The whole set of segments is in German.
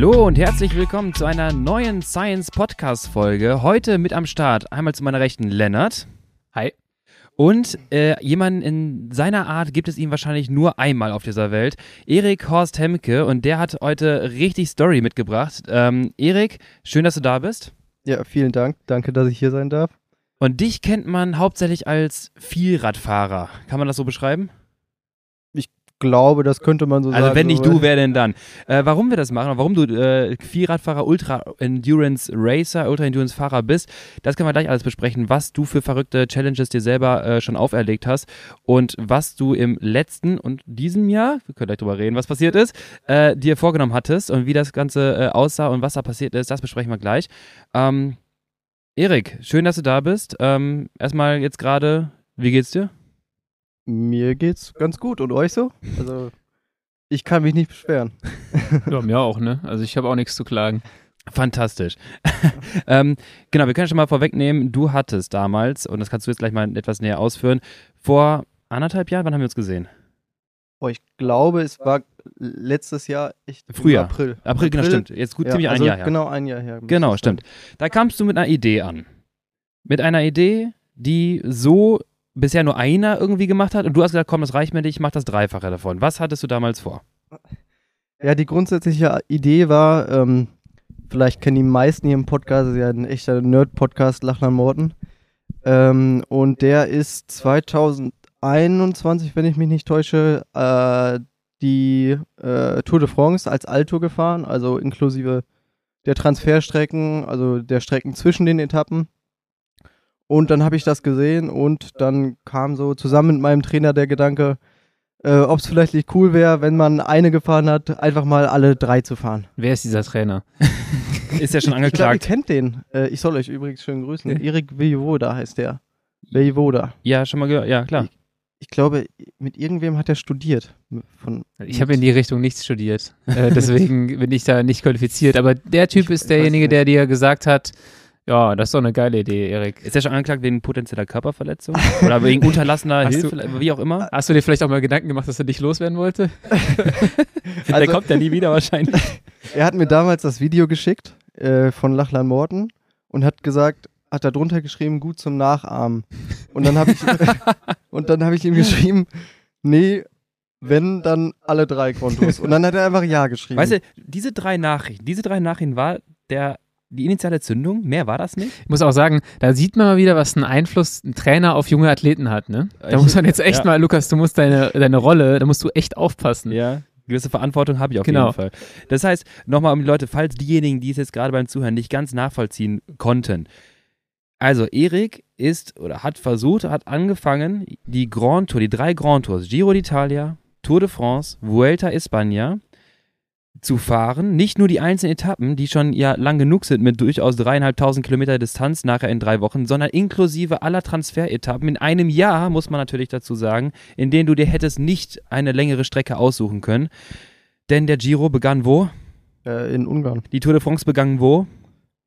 Hallo und herzlich willkommen zu einer neuen Science Podcast Folge. Heute mit am Start einmal zu meiner Rechten Lennart. Hi. Und äh, jemanden in seiner Art gibt es ihn wahrscheinlich nur einmal auf dieser Welt. Erik Horst Hemke und der hat heute richtig Story mitgebracht. Ähm, Erik, schön, dass du da bist. Ja, vielen Dank. Danke, dass ich hier sein darf. Und dich kennt man hauptsächlich als Vielradfahrer. Kann man das so beschreiben? Glaube, das könnte man so also sagen. Also wenn nicht du, wer denn dann? Äh, warum wir das machen, warum du äh, Vierradfahrer, Ultra Endurance Racer, Ultra Endurance Fahrer bist, das können wir gleich alles besprechen, was du für verrückte Challenges dir selber äh, schon auferlegt hast und was du im letzten und diesem Jahr, wir können gleich drüber reden, was passiert ist, äh, dir vorgenommen hattest und wie das Ganze äh, aussah und was da passiert ist, das besprechen wir gleich. Ähm, Erik, schön, dass du da bist. Ähm, erstmal jetzt gerade, wie geht's dir? Mir geht's ganz gut und euch so? Also ich kann mich nicht beschweren. Ja, mir auch, ne? Also ich habe auch nichts zu klagen. Fantastisch. ähm, genau, wir können schon mal vorwegnehmen, du hattest damals, und das kannst du jetzt gleich mal etwas näher ausführen, vor anderthalb Jahren, wann haben wir uns gesehen? Oh, ich glaube, es war letztes Jahr echt Frühjahr. April. April. April, genau, stimmt. Jetzt gut ja, ziemlich also ein Jahr her. Genau, ein Jahr her. Genau, stimmt. Da kamst du mit einer Idee an. Mit einer Idee, die so bisher nur einer irgendwie gemacht hat und du hast gesagt, komm, das reicht mir nicht, ich mach das Dreifache davon. Was hattest du damals vor? Ja, die grundsätzliche Idee war, ähm, vielleicht kennen die meisten hier im Podcast, das ist ja ein echter Nerd-Podcast, Lachlan Morten. Ähm, und der ist 2021, wenn ich mich nicht täusche, äh, die äh, Tour de France als Altour gefahren, also inklusive der Transferstrecken, also der Strecken zwischen den Etappen. Und dann habe ich das gesehen und dann kam so zusammen mit meinem Trainer der Gedanke, äh, ob es vielleicht nicht cool wäre, wenn man eine gefahren hat, einfach mal alle drei zu fahren. Wer ist dieser Trainer? ist ja schon angeklagt. Ich glaub, ihr kennt den. Äh, ich soll euch übrigens schön grüßen. Ja. Erik Vojevoda heißt der. Vojevoda. Ja, schon mal gehört. Ja, klar. Ich, ich, glaube, mit irgendwem hat er studiert. Von, ich habe in die Richtung nichts studiert. äh, deswegen bin ich da nicht qualifiziert. Aber der Typ ich, ist derjenige, der dir gesagt hat, ja, das ist doch eine geile Idee, Erik. Ist er schon angeklagt wegen potenzieller Körperverletzung? Oder wegen unterlassener Hilfe, du, wie auch immer? Hast du dir vielleicht auch mal Gedanken gemacht, dass er dich loswerden wollte? Der also, kommt ja nie wieder wahrscheinlich. Er hat mir damals das Video geschickt äh, von Lachlan Morten und hat gesagt, hat da drunter geschrieben, gut zum Nachahmen. Und dann habe ich, und dann habe ich ihm geschrieben, nee, wenn, dann alle drei Kontos. Und dann hat er einfach Ja geschrieben. Weißt du, diese drei Nachrichten, diese drei Nachrichten war der die initiale Zündung. Mehr war das nicht. Ich muss auch sagen, da sieht man mal wieder, was ein Einfluss ein Trainer auf junge Athleten hat. Ne? Da muss man jetzt echt ja. mal, Lukas, du musst deine, deine Rolle, da musst du echt aufpassen. Ja, gewisse Verantwortung habe ich auf genau. jeden Fall. Das heißt, nochmal um die Leute, falls diejenigen, die es jetzt gerade beim Zuhören nicht ganz nachvollziehen konnten. Also, Erik ist oder hat versucht, hat angefangen, die Grand Tour, die drei Grand Tours, Giro d'Italia, Tour de France, Vuelta España, zu fahren. Nicht nur die einzelnen Etappen, die schon ja lang genug sind mit durchaus dreieinhalbtausend Kilometer Distanz nachher in drei Wochen, sondern inklusive aller Transferetappen in einem Jahr, muss man natürlich dazu sagen, in denen du dir hättest nicht eine längere Strecke aussuchen können. Denn der Giro begann wo? Äh, in Ungarn. Die Tour de France begann wo?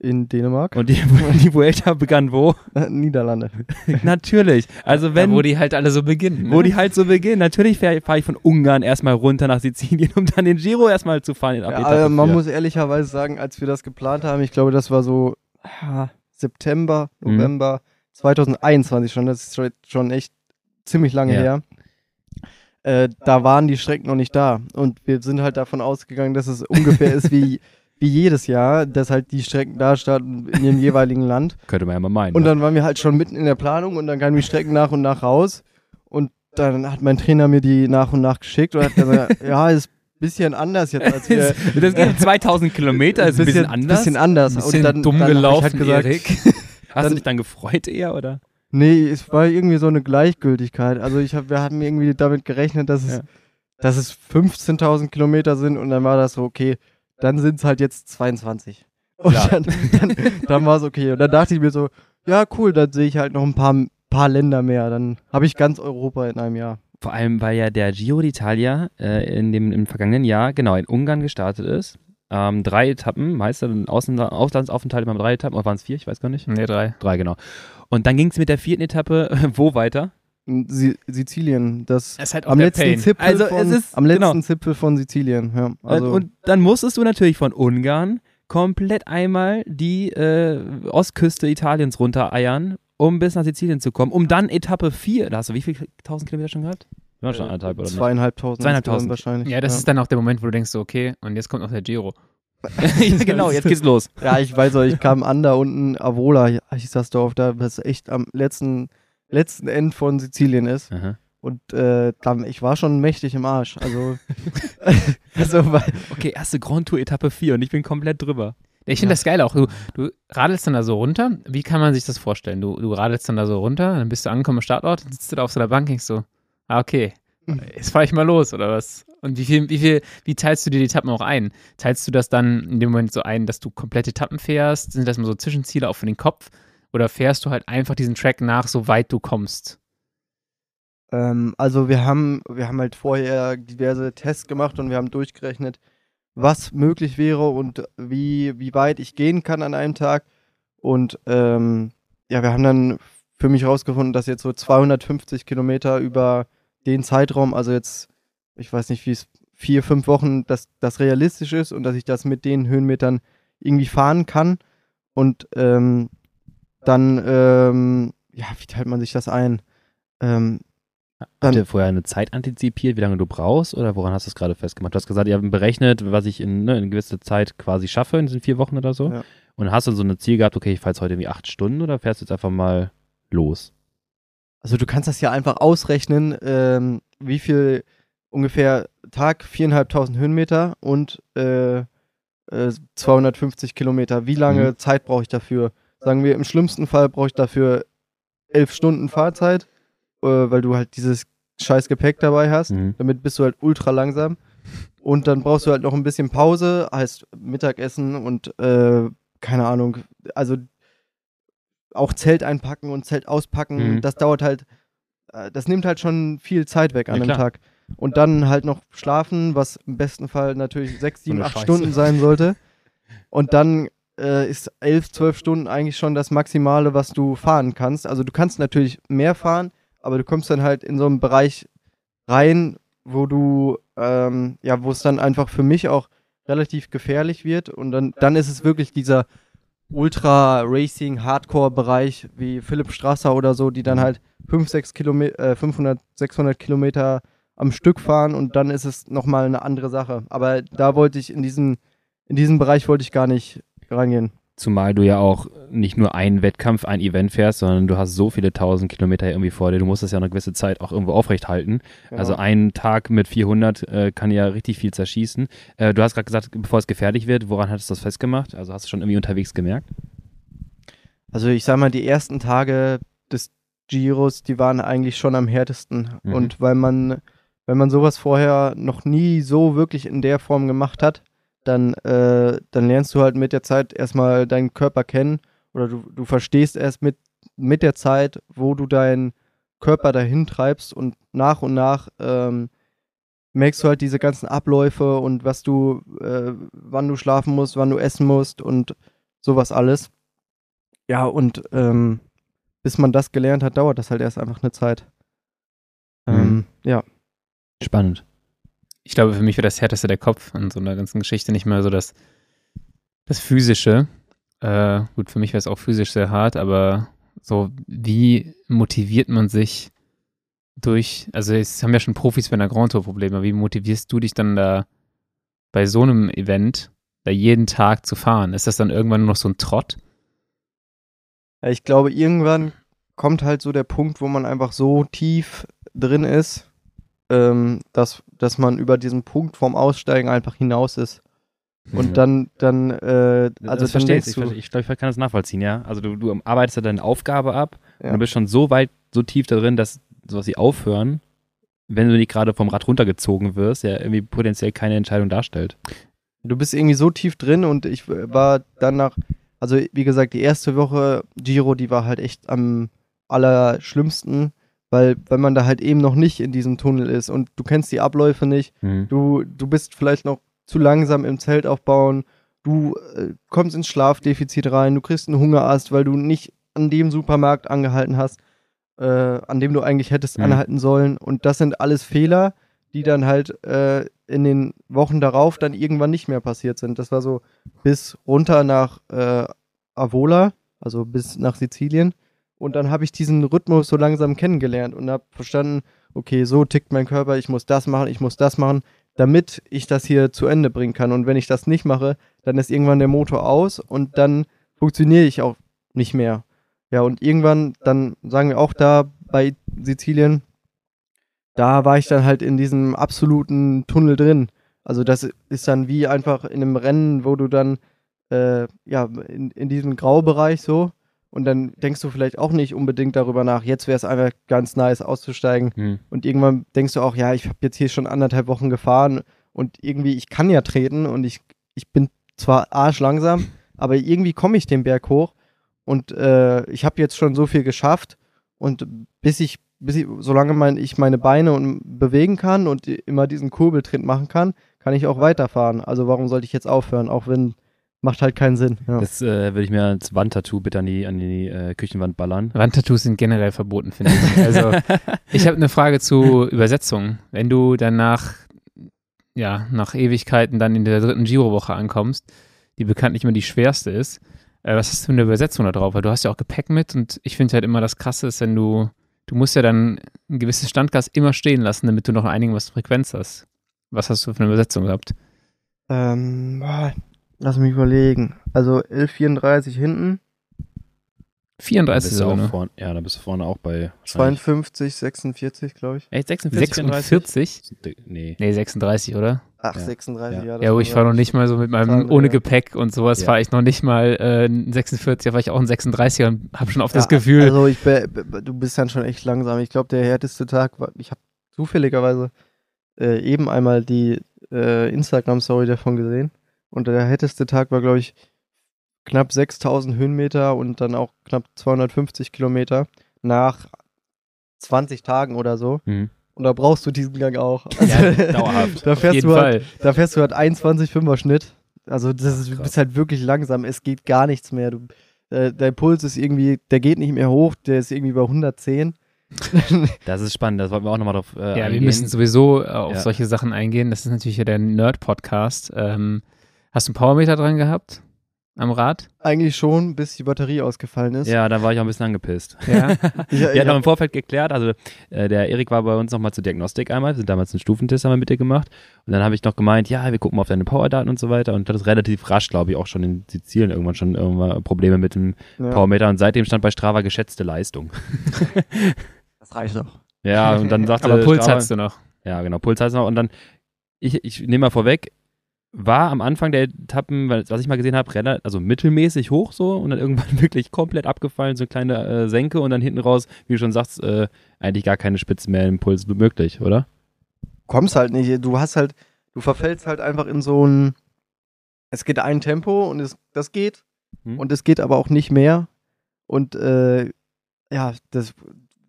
In Dänemark. Und die, die Vuelta begann wo? Niederlande. Natürlich. Also wenn. Ja, wo die halt alle so beginnen. Ne? Wo die halt so beginnen. Natürlich fahre fahr ich von Ungarn erstmal runter nach Sizilien, um dann den Giro erstmal zu fahren. Ja, aber man muss ehrlicherweise sagen, als wir das geplant haben, ich glaube, das war so ja, September, mhm. November mhm. 2021 schon. Das ist schon echt ziemlich lange ja. her. Äh, da waren die Strecken noch nicht da. Und wir sind halt davon ausgegangen, dass es ungefähr ist wie wie jedes Jahr, dass halt die Strecken da standen in dem jeweiligen Land. Könnte man ja mal meinen. Und dann waren wir halt schon mitten in der Planung und dann kamen die Strecken nach und nach raus. Und dann hat mein Trainer mir die nach und nach geschickt und hat gesagt, ja, ist ein bisschen anders jetzt als wir. das geht 2000 Kilometer, ist ein bisschen, ein bisschen anders. Bisschen anders. Ein bisschen und dann, dumm dann gelaufen, halt gesagt, Erik. Hast du dich dann gefreut eher, oder? Nee, es war irgendwie so eine Gleichgültigkeit. Also ich hab, wir hatten irgendwie damit gerechnet, dass es, ja. dass es 15.000 Kilometer sind und dann war das so, okay, dann sind es halt jetzt 22. Und ja. dann, dann, dann war es okay. Und dann dachte ich mir so, ja, cool, dann sehe ich halt noch ein paar, paar Länder mehr. Dann habe ich ganz Europa in einem Jahr. Vor allem, weil ja der Giro d'Italia äh, in dem im vergangenen Jahr genau in Ungarn gestartet ist. Ähm, drei Etappen, meist Außen Auslandsaufenthalt immer drei Etappen, oder waren es vier? Ich weiß gar nicht. Nee, drei. Drei, genau. Und dann ging es mit der vierten Etappe wo weiter? Si Sizilien, das, ist halt auch am letzten Pain. Zipfel Also, von, es ist- am letzten genau. Zipfel von Sizilien. Ja, also, und dann musstest du natürlich von Ungarn komplett einmal die äh, Ostküste Italiens runtereiern, um bis nach Sizilien zu kommen, um dann Etappe 4, da hast du wie viele tausend Kilometer schon gehabt? Ja, schon anderthalb oder nicht? zweieinhalbtausend. Zweieinhalbtausend. wahrscheinlich. Ja, das ist dann auch der Moment, wo du denkst, so, okay, und jetzt kommt noch der Giro. ja, genau, jetzt geht's los. Ja, ich weiß auch, ich kam an da unten, Avola hieß das Dorf, da das echt am letzten, letzten End von Sizilien ist. Aha. Und äh, dann, ich war schon mächtig im Arsch. Also, also weil, Okay, erste Grand Tour Etappe 4 und ich bin komplett drüber. Ich finde Ja. das geil auch. Du, du radelst dann da so runter. Wie kann man sich das vorstellen? Du, du radelst dann da so runter, dann bist du angekommen am Startort, dann sitzt du da auf so einer Bank und denkst so, ah, okay, jetzt fahre ich mal los, oder was? Und wie viel, wie viel, wie teilst du dir die Etappen auch ein? Teilst du das dann in dem Moment so ein, dass du komplette Etappen fährst? Sind das mal so Zwischenziele auch für den Kopf? Oder fährst du halt einfach diesen Track nach, so weit du kommst? ähm, also wir haben, wir haben halt vorher diverse Tests gemacht und wir haben durchgerechnet, was möglich wäre und wie, wie weit ich gehen kann an einem Tag. Und ähm, ja, wir haben dann für mich rausgefunden, dass jetzt so 250 Kilometer über den Zeitraum, also jetzt, ich weiß nicht, wie es vier, fünf Wochen, dass das realistisch ist und dass ich das mit den Höhenmetern irgendwie fahren kann. Und ähm, dann, ähm, ja, wie teilt man sich das ein? Ähm, Habt ihr vorher eine Zeit antizipiert, wie lange du brauchst oder woran hast du es gerade festgemacht? Du hast gesagt, ihr habt berechnet, was ich in, ne, in gewisser Zeit quasi schaffe, in diesen vier Wochen oder so. Ja. Und hast du so ein Ziel gehabt, okay, ich fahre jetzt heute irgendwie acht Stunden oder fährst du jetzt einfach mal los? Also du kannst das ja einfach ausrechnen, ähm, wie viel ungefähr Tag, viereinhalbtausend Höhenmeter und äh, äh, 250 Kilometer. Wie lange Mhm. Zeit brauche ich dafür? Sagen wir, im schlimmsten Fall brauche ich dafür elf Stunden Fahrzeit, äh, weil du halt dieses scheiß Gepäck dabei hast. Mhm. Damit bist du halt ultra langsam. Und dann brauchst du halt noch ein bisschen Pause, heißt Mittagessen und äh, keine Ahnung, also auch Zelt einpacken und Zelt auspacken, Mhm. das dauert halt, äh, das nimmt halt schon viel Zeit weg an Ja, einem klar. Tag. Und dann halt noch schlafen, was im besten Fall natürlich sechs, sieben, acht. Stunden sein sollte. Und dann äh, ist elf, zwölf Stunden eigentlich schon das Maximale, was du fahren kannst. Also du kannst natürlich mehr fahren, aber du kommst dann halt in so einen Bereich rein, wo du, ähm, ja, wo es dann einfach für mich auch relativ gefährlich wird. Und dann, dann ist es wirklich dieser Ultra-Racing-Hardcore-Bereich wie Philipp Strasser oder so, die dann halt 5, 6 Kilometer, äh, 500, 600 Kilometer am Stück fahren und dann ist es nochmal eine andere Sache. Aber da wollte ich in diesen, in diesen Bereich wollte ich gar nicht rangehen. Zumal du ja auch nicht nur einen Wettkampf, ein Event fährst, sondern du hast so viele tausend Kilometer irgendwie vor dir. Du musst das ja eine gewisse Zeit auch irgendwo aufrechthalten. Genau. Also ein Tag mit 400 äh, kann ja richtig viel zerschießen. Äh, du hast gerade gesagt, bevor es gefährlich wird, woran hattest du das festgemacht? Also hast du schon irgendwie unterwegs gemerkt? Also ich sag mal, die ersten Tage des Giros, die waren eigentlich schon am härtesten. Mhm. Und weil man, wenn man sowas vorher noch nie so wirklich in der Form gemacht hat, dann, äh, dann lernst du halt mit der Zeit erstmal deinen Körper kennen oder du, du verstehst erst mit, mit der Zeit, wo du deinen Körper dahin treibst und nach und nach ähm, merkst du halt diese ganzen Abläufe und was du, äh, wann du schlafen musst, wann du essen musst und sowas alles. Ja, und ähm, bis man das gelernt hat, dauert das halt erst einfach eine Zeit. Ähm, ja. Spannend. Ich glaube, für mich wäre das härteste der Kopf an so einer ganzen Geschichte nicht mehr so das, das Physische. Äh, gut, für mich wäre es auch physisch sehr hart, aber so, wie motiviert man sich durch, also es haben ja schon Profis bei einer Grand Tour Probleme, wie motivierst du dich dann da bei so einem Event, da jeden Tag zu fahren? Ist das dann irgendwann nur noch so ein Trott? Ich glaube, irgendwann kommt halt so der Punkt, wo man einfach so tief drin ist, ähm, dass, dass man über diesen Punkt vom Aussteigen einfach hinaus ist. Und Ja. dann, dann, äh, also das dann ich. denkst Ich, du, verste- ich glaube, ich kann das nachvollziehen, ja. Also du, du arbeitest ja deine Aufgabe ab Ja. und du bist schon so weit, so tief da drin, dass sowas wie aufhören, wenn du nicht gerade vom Rad runtergezogen wirst, ja irgendwie potenziell keine Entscheidung darstellt. du bist irgendwie so tief drin und ich war danach, also wie gesagt, die erste Woche Giro, die war halt echt am allerschlimmsten, weil, weil man da halt eben noch nicht in diesem Tunnel ist und du kennst die Abläufe nicht. Mhm. Du, du bist vielleicht noch zu langsam im Zelt aufbauen. Du äh, kommst ins Schlafdefizit rein. Du kriegst einen Hungerast, weil du nicht an dem Supermarkt angehalten hast. äh, an dem du eigentlich hättest mhm. anhalten sollen. Und das sind alles Fehler, die dann halt äh, in den Wochen darauf dann irgendwann nicht mehr passiert sind. Das war so bis runter nach äh, Avola, also bis nach Sizilien. Und dann habe ich diesen Rhythmus so langsam kennengelernt und habe verstanden, okay, so tickt mein Körper, ich muss das machen, ich muss das machen, damit ich das hier zu Ende bringen kann. Und wenn ich das nicht mache, dann ist irgendwann der Motor aus und dann funktioniere ich auch nicht mehr. Ja, und irgendwann, dann sagen wir auch da bei Sizilien, da war ich dann halt in diesem absoluten Tunnel drin. Also das ist dann wie einfach in einem Rennen, wo du dann äh, ja in, in diesem Graubereich so und dann denkst du vielleicht auch nicht unbedingt darüber nach, jetzt wäre es einfach ganz nice auszusteigen. Hm. Und irgendwann denkst du auch, ja, ich habe jetzt hier schon anderthalb Wochen gefahren und irgendwie, ich kann ja treten und ich, ich bin zwar arschlangsam, aber irgendwie komme ich den Berg hoch und äh, ich habe jetzt schon so viel geschafft und bis ich, bis ich, solange mein, ich meine Beine und bewegen kann und immer diesen Kurbeltritt machen kann, kann ich auch weiterfahren. Also warum sollte ich jetzt aufhören, auch wenn Macht halt keinen Sinn. Ja. Das äh, würde ich mir als Wandtattoo bitte an die, an die äh, Küchenwand ballern. Wandtattoos sind generell verboten, finde ich. Also, ich habe eine Frage zu Übersetzung. Wenn du dann nach, ja, nach Ewigkeiten dann in der dritten Girowoche ankommst, die bekanntlich immer die schwerste ist, äh, was hast du für eine Übersetzung da drauf? Weil du hast ja auch Gepäck mit und ich finde halt immer das Krasse ist, wenn du, du musst ja dann ein gewisses Standgas immer stehen lassen, damit du noch einiges Frequenz hast. Was hast du für eine Übersetzung gehabt? Ähm, Lass mich überlegen. Also 1134 hinten. 34 so, ne? vorne, Ja, da bist du vorne auch bei 52, 46, glaube ich. Echt 46, 46? Nee. Nee, 36, oder? Ach, ja. 36, ja. Ja, ja ich fahre noch nicht mal so mit meinem ohne ja. Gepäck und sowas ja. fahre ich noch nicht mal äh, 46, da war ich auch ein 36er und habe schon oft das Gefühl. Also ich du bist dann schon echt langsam. Ich glaube, der härteste Tag war, ich habe zufälligerweise äh, eben einmal die äh, Instagram-Story davon gesehen. Und der härteste Tag war, glaube ich, knapp 6000 Höhenmeter und dann auch knapp 250 Kilometer nach 20 Tagen oder so. Mhm. Und da brauchst du diesen Gang auch. Also, ja, dauerhaft. da, fährst du halt, da fährst du halt 21,5er Schnitt. Also das ist, du bist halt wirklich langsam. Es geht gar nichts mehr. Du, äh, dein Puls ist irgendwie, der geht nicht mehr hoch, der ist irgendwie bei 110. das ist spannend, das wollten wir auch nochmal drauf äh, Ja, eingehen. wir müssen sowieso äh, auf ja. solche Sachen eingehen. Das ist natürlich ja der Nerd-Podcast. Ähm, Hast du einen Powermeter dran gehabt? Am Rad? Eigentlich schon, bis die Batterie ausgefallen ist. Ja, da war ich auch ein bisschen angepisst. Ja. wir hatten noch im Vorfeld geklärt, also äh, der Erik war bei uns nochmal zur Diagnostik einmal, wir sind damals einen Stufentest haben wir mit dir gemacht und dann habe ich noch gemeint, ja, wir gucken mal auf deine Powerdaten und so weiter und das relativ rasch, glaube ich, auch schon in Sizilien irgendwann schon irgendwann Probleme mit dem ja. Powermeter und seitdem stand bei Strava geschätzte Leistung. das reicht doch. Ja, und dann sagte Aber Puls Strava, hast du noch. Ja, genau, Puls hast du noch und dann ich, ich nehme mal vorweg, war am Anfang der Etappen, was ich mal gesehen habe, also mittelmäßig hoch so und dann irgendwann wirklich komplett abgefallen, so eine kleine äh, Senke und dann hinten raus, wie du schon sagst, äh, eigentlich gar keine Spitzen mehr im Puls möglich, oder? Kommst halt nicht, du hast halt, du verfällst halt einfach in so ein, es geht ein Tempo und es, das geht hm. und es geht aber auch nicht mehr und äh, ja, das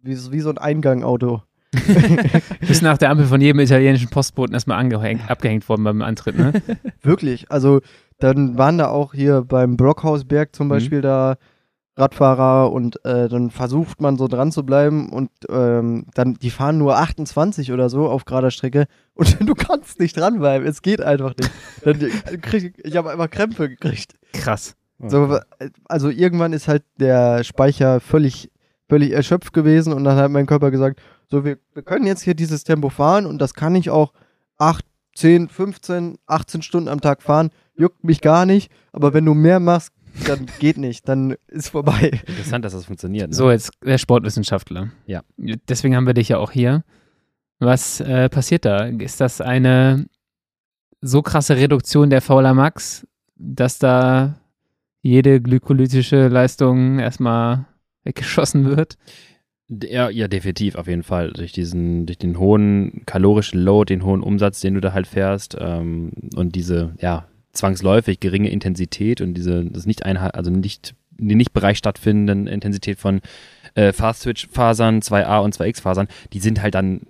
wie, wie so ein Eingangauto. Bist nach der Ampel von jedem italienischen Postboten erstmal angehängt, abgehängt worden beim Antritt, ne? Wirklich. Also dann waren da auch hier beim Brockhausberg zum mhm. Beispiel mhm. da Radfahrer und äh, dann versucht man so dran zu bleiben und ähm, dann, die fahren nur 28 oder so auf gerader Strecke und du kannst nicht dranbleiben, es geht einfach nicht. Dann krieg, ich habe einfach Krämpfe gekriegt. Krass. So, also irgendwann ist halt der Speicher völlig, völlig erschöpft gewesen und dann hat mein Körper gesagt, so, wir, wir können jetzt hier dieses Tempo fahren und das kann ich auch 8, 10, 15, 18 Stunden am Tag fahren. Juckt mich gar nicht. Aber wenn du mehr machst, dann geht nicht, dann ist vorbei. Interessant, dass das funktioniert. Ne? So, jetzt der Sportwissenschaftler. Ja. Deswegen haben wir dich ja auch hier. Was äh, passiert da? Ist das eine so krasse Reduktion der Fauler Max, dass da jede glykolytische Leistung erstmal weggeschossen wird? Ja, ja, definitiv, auf jeden Fall. Durch diesen, durch den hohen kalorischen Load, den hohen Umsatz, den du da halt fährst ähm, und diese, ja, zwangsläufig geringe Intensität und diese, das nicht einhalten, also nicht die nicht Bereich stattfindenden Intensität von äh, Fast-Switch-Fasern, 2A und 2X-Fasern, die sind halt dann,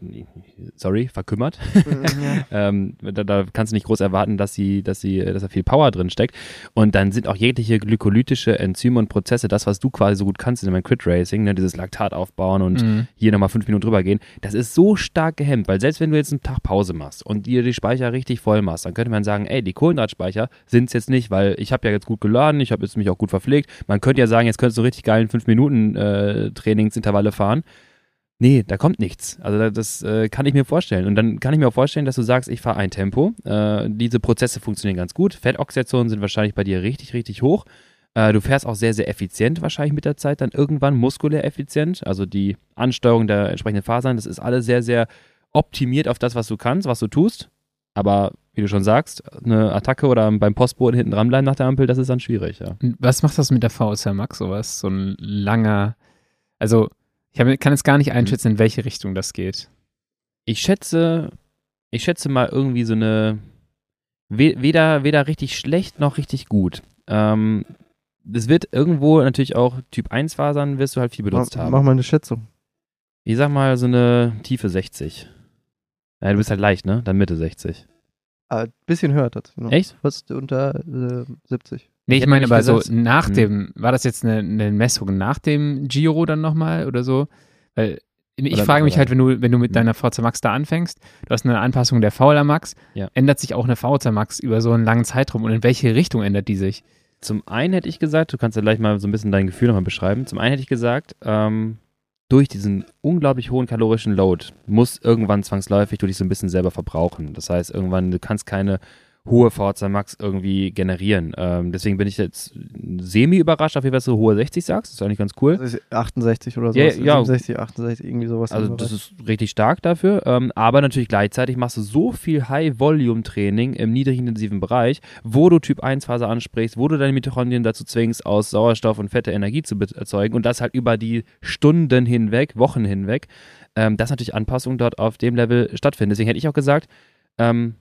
sorry, verkümmert. ähm, da, da, kannst du nicht groß erwarten, dass sie, dass sie, dass da viel Power drin steckt. Und dann sind auch jegliche glykolytische Enzyme und Prozesse, das, was du quasi so gut kannst in deinem Crit Racing, ne, dieses Laktat aufbauen und mhm. hier nochmal fünf Minuten drüber gehen, das ist so stark gehemmt, weil selbst wenn du jetzt einen Tag Pause machst und dir die Speicher richtig voll machst, dann könnte man sagen, ey, die Kohlenhydratspeicher sind es jetzt nicht, weil ich habe ja jetzt gut geladen, ich habe jetzt mich auch gut verpflegt. Man könnte ja sagen, jetzt könntest du richtig geilen fünf Minuten äh, Trainingsintervalle fahren. Nee, da kommt nichts. Also das äh, kann ich mir vorstellen. Und dann kann ich mir auch vorstellen, dass du sagst, ich fahre ein Tempo. Äh, diese Prozesse funktionieren ganz gut. Fettoxidationen sind wahrscheinlich bei dir richtig, richtig hoch. Äh, du fährst auch sehr, sehr effizient wahrscheinlich mit der Zeit, dann irgendwann muskulär effizient. Also die Ansteuerung der entsprechenden Fasern, das ist alles sehr, sehr optimiert auf das, was du kannst, was du tust. Aber wie du schon sagst, eine Attacke oder beim Postboden hinten dranbleiben nach der Ampel, das ist dann schwierig, ja. Was macht das mit der VSR Max sowas? So ein langer, also ich hab, kann jetzt gar nicht einschätzen, in welche Richtung das geht. Ich schätze, ich schätze mal irgendwie so eine, weder, weder richtig schlecht noch richtig gut. Ähm, das wird irgendwo natürlich auch Typ 1 Fasern wirst du halt viel benutzt mach, haben. Mach mal eine Schätzung. Ich sag mal so eine tiefe 60. Ja, du bist halt leicht, ne? Dann Mitte 60. Ein ah, bisschen höher tatsächlich. Noch. Echt? Fast unter äh, 70. Nee, ich, meine aber so nach hm. dem, war das jetzt eine, eine, Messung nach dem Giro dann nochmal oder so? Weil ich oder frage mich halt, wenn du, wenn du mit hm. deiner VZ Max da anfängst, du hast eine Anpassung der VLA Max, ja. ändert sich auch eine VZ Max über so einen langen Zeitraum und in welche Richtung ändert die sich? Zum einen hätte ich gesagt, du kannst ja gleich mal so ein bisschen dein Gefühl nochmal beschreiben. Zum einen hätte ich gesagt, ähm, durch diesen unglaublich hohen kalorischen Load muss irgendwann zwangsläufig du dich so ein bisschen selber verbrauchen. Das heißt, irgendwann, du kannst keine hohe Forza Max irgendwie generieren. Ähm, deswegen bin ich jetzt semi überrascht, auf jeden Fall so hohe 60 sagst. Das ist eigentlich ganz cool. 68 oder so. Ja, ja. 67, 68, irgendwie sowas. Also das ist richtig stark dafür. Ähm, aber natürlich gleichzeitig machst du so viel High-Volume-Training im niedrigintensiven Bereich, wo du Typ 1-Phase ansprichst, wo du deine Mitochondrien dazu zwingst, aus Sauerstoff und Fette Energie zu erzeugen und das halt über die Stunden hinweg, Wochen hinweg, ähm, dass natürlich Anpassungen dort auf dem Level stattfinden. Deswegen hätte ich auch gesagt, ähm,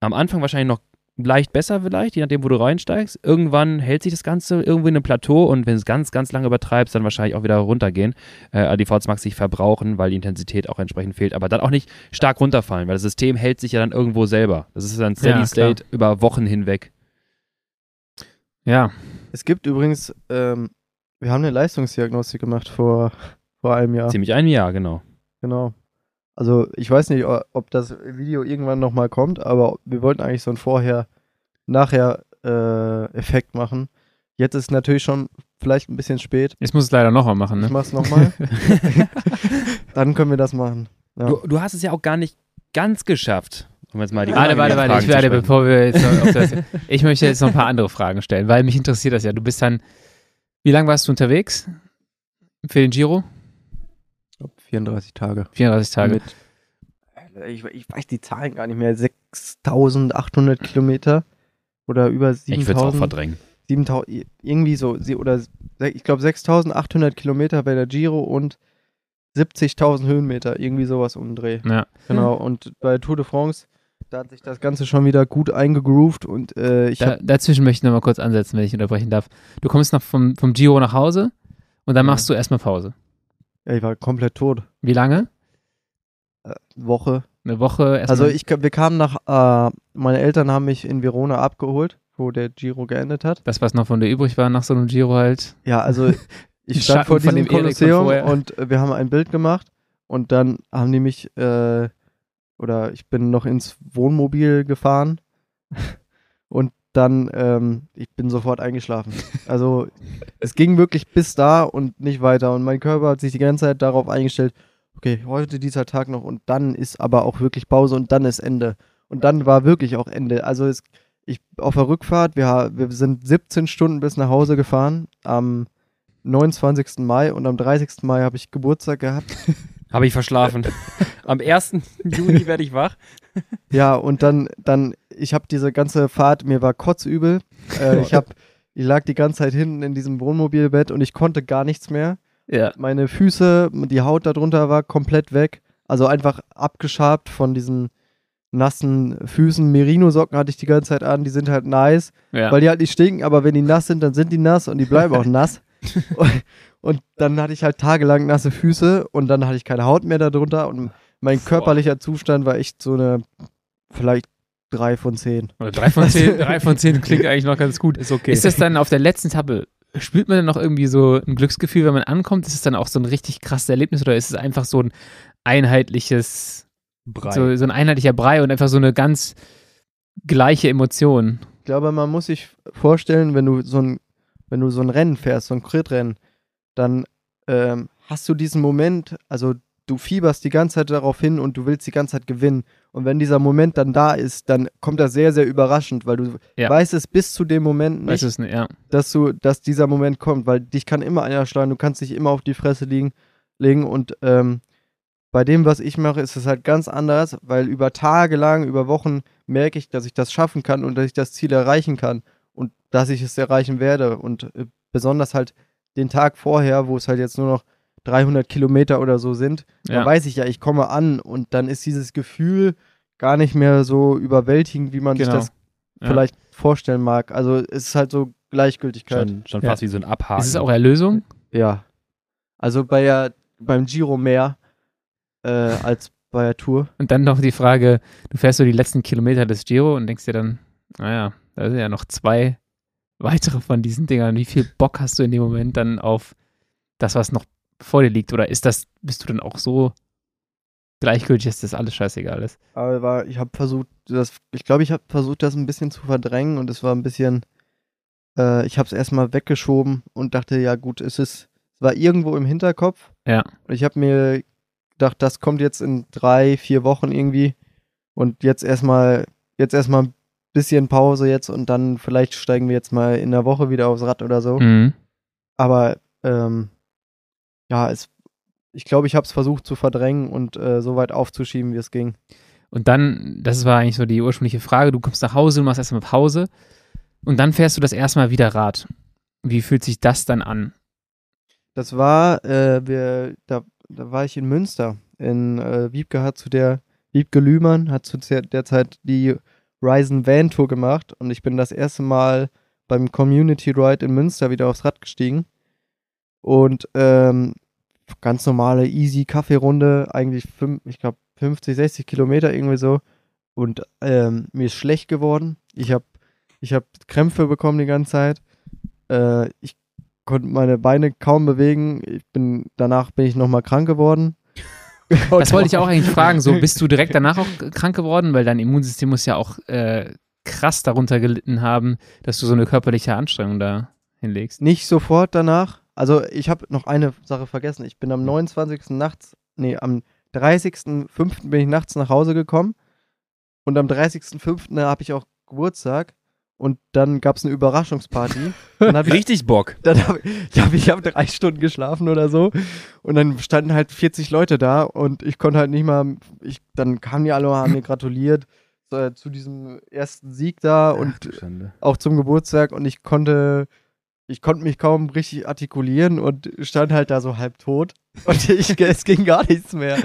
am Anfang wahrscheinlich noch leicht besser vielleicht, je nachdem, wo du reinsteigst. Irgendwann hält sich das Ganze irgendwie in einem Plateau und wenn du es ganz, ganz lange übertreibst, dann wahrscheinlich auch wieder runtergehen. Äh, die VZ Max sich verbrauchen, weil die Intensität auch entsprechend fehlt, aber dann auch nicht stark runterfallen, weil das System hält sich ja dann irgendwo selber. Das ist dann Steady ja, State über Wochen hinweg. Ja. Es gibt übrigens, ähm, wir haben eine Leistungsdiagnostik gemacht vor, vor einem Jahr. Ziemlich ein Jahr, genau. Genau. Also ich weiß nicht, ob das Video irgendwann nochmal kommt, aber wir wollten eigentlich so ein Vorher-Nachher-Effekt äh, machen. Jetzt ist natürlich schon vielleicht ein bisschen spät. Jetzt muss es leider nochmal machen, ne? Ich mach's nochmal. Dann können wir das machen. Ja. Du, du, hast es ja auch gar nicht ganz geschafft. Um jetzt mal die warte, warte, warte, ich werde, bevor wir jetzt noch das, Ich möchte jetzt noch ein paar andere Fragen stellen, weil mich interessiert das ja. Du bist dann, wie lange warst du unterwegs für den Giro? 34 Tage. 34 Tage. Mit, ich, ich, weiß die Zahlen gar nicht mehr. 6800 Kilometer oder über 7000. Ich würde es auch verdrängen. 7000, irgendwie so, oder ich glaube 6800 Kilometer bei der Giro und 70.000 Höhenmeter, irgendwie sowas umdreh. Ja. Genau, und bei Tour de France, da hat sich das Ganze schon wieder gut eingegroovt und äh, ich da, Dazwischen möchte ich nochmal kurz ansetzen, wenn ich unterbrechen darf. Du kommst noch vom, vom Giro nach Hause und dann machst du erstmal Pause. Ja, ich war komplett tot. Wie lange? Äh, Woche. Eine Woche. Also ich, wir kamen nach, äh, meine Eltern haben mich in Verona abgeholt, wo der Giro geendet hat. Das, was noch von dir übrig war nach so einem Giro halt. Ja, also ich stand vor diesem Kolosseum und wir haben ein Bild gemacht und dann haben die mich, äh, oder ich bin noch ins Wohnmobil gefahren und dann, ähm, ich bin sofort eingeschlafen. Also es ging wirklich bis da und nicht weiter. Und mein Körper hat sich die ganze Zeit darauf eingestellt, okay, heute dieser Tag noch und dann ist aber auch wirklich Pause und dann ist Ende. Und dann war wirklich auch Ende. Also es, ich auf der Rückfahrt, wir, wir sind 17 Stunden bis nach Hause gefahren am 29. Mai und am 30. Mai habe ich Geburtstag gehabt. Habe ich verschlafen. Am 1. Juni werde ich wach. Ja, und dann, dann ich habe diese ganze Fahrt, mir war kotzübel. Äh, ich, hab, ich lag die ganze Zeit hinten in diesem Wohnmobilbett und ich konnte gar nichts mehr. Ja. Meine Füße, die Haut darunter war komplett weg. Also einfach abgeschabt von diesen nassen Füßen. Merino-Socken hatte ich die ganze Zeit an, die sind halt nice, ja. weil die halt nicht stinken, aber wenn die nass sind, dann sind die nass und die bleiben auch nass. Und dann hatte ich halt tagelang nasse Füße und dann hatte ich keine Haut mehr darunter und mein körperlicher Zustand war echt so eine, vielleicht drei von zehn. Oder drei von zehn, drei von zehn klingt eigentlich noch ganz gut. Ist okay. Ist das dann auf der letzten Etappe, spürt man dann noch irgendwie so ein Glücksgefühl, wenn man ankommt? Ist es dann auch so ein richtig krasses Erlebnis oder ist es einfach so ein einheitliches Brei. So, so ein einheitlicher Brei und einfach so eine ganz gleiche Emotion. Ich glaube, man muss sich vorstellen, wenn du so ein, wenn du so ein Rennen fährst, so ein Crit-Rennen, dann ähm, hast du diesen Moment, also du fieberst die ganze Zeit darauf hin und du willst die ganze Zeit gewinnen. Und wenn dieser Moment dann da ist, dann kommt das sehr, sehr überraschend, weil du Ja. weißt es bis zu dem Moment nicht, nicht, ja. dass du, dass dieser Moment kommt, weil dich kann immer einer schlagen, du kannst dich immer auf die Fresse liegen, legen und ähm, bei dem, was ich mache, ist es halt ganz anders, weil über Tage lang, über Wochen merke ich, dass ich das schaffen kann und dass ich das Ziel erreichen kann und dass ich es erreichen werde und äh, besonders halt den Tag vorher, wo es halt jetzt nur noch 300 Kilometer oder so sind, Ja. dann weiß ich ja, ich komme an und dann ist dieses Gefühl gar nicht mehr so überwältigend, wie man Genau. sich das Ja. vielleicht vorstellen mag. Also es ist halt so Gleichgültigkeit. Schon, schon Ja. fast wie so ein Abhaken. Ist es auch Erlösung? Ja. Also bei der, beim Giro mehr äh, als bei der Tour. Und dann noch die Frage, du fährst so die letzten Kilometer des Giro und denkst dir dann, naja, da sind ja noch zwei weitere von diesen Dingern. Wie viel Bock hast du in dem Moment dann auf das, was noch vor dir liegt? Oder ist das, bist du dann auch so gleichgültig, dass das alles scheißegal ist? Aber ich habe versucht, das, ich glaube, ich habe versucht, das ein bisschen zu verdrängen und es war ein bisschen, äh, ich habe es erstmal weggeschoben und dachte, ja gut, es ist, es war irgendwo im Hinterkopf. Ja. Und ich habe mir gedacht, das kommt jetzt in drei, vier Wochen irgendwie und jetzt erstmal, jetzt erstmal ein bisschen Pause jetzt und dann vielleicht steigen wir jetzt mal in der Woche wieder aufs Rad oder so. Mhm. Aber ähm, ja, es, ich glaube, ich habe es versucht zu verdrängen und äh, so weit aufzuschieben, wie es ging. Und dann, das war eigentlich so die ursprüngliche Frage, du kommst nach Hause, du machst erstmal Pause und dann fährst du das erste Mal wieder Rad. Wie fühlt sich das dann an? Das war, äh, wir, da, da war ich in Münster. In äh, Wiebke hat zu der, Wiebke Lühmann hat zu der, der Zeit die Ryzen Van Tour gemacht und ich bin das erste Mal beim Community Ride in Münster wieder aufs Rad gestiegen. Und ähm, ganz normale, easy Kaffeerunde, eigentlich, fünf, ich glaube, 50, 60 Kilometer irgendwie so. Und ähm, mir ist schlecht geworden. Ich habe ich hab Krämpfe bekommen die ganze Zeit. Äh, ich konnte meine Beine kaum bewegen. Ich bin, danach bin ich nochmal krank geworden. Das wollte ich auch eigentlich fragen. So, bist du direkt danach auch krank geworden? Weil dein Immunsystem muss ja auch äh, krass darunter gelitten haben, dass du so eine körperliche Anstrengung da hinlegst. Nicht sofort danach. Also ich habe noch eine Sache vergessen. Ich bin am 29. nachts, nee, am 30.05. bin ich nachts nach Hause gekommen. Und am 30.05. habe ich auch Geburtstag. Und dann gab es eine Überraschungsparty. Dann hab ich, Richtig Bock. dann hab, ich habe ich hab drei Stunden geschlafen oder so. Und dann standen halt 40 Leute da und ich konnte halt nicht mal, ich, dann kamen die alle und haben mir gratuliert äh, zu diesem ersten Sieg da und auch zum Geburtstag und ich konnte, ich konnte mich kaum richtig artikulieren und stand halt da so halb tot. Und ich, es ging gar nichts mehr.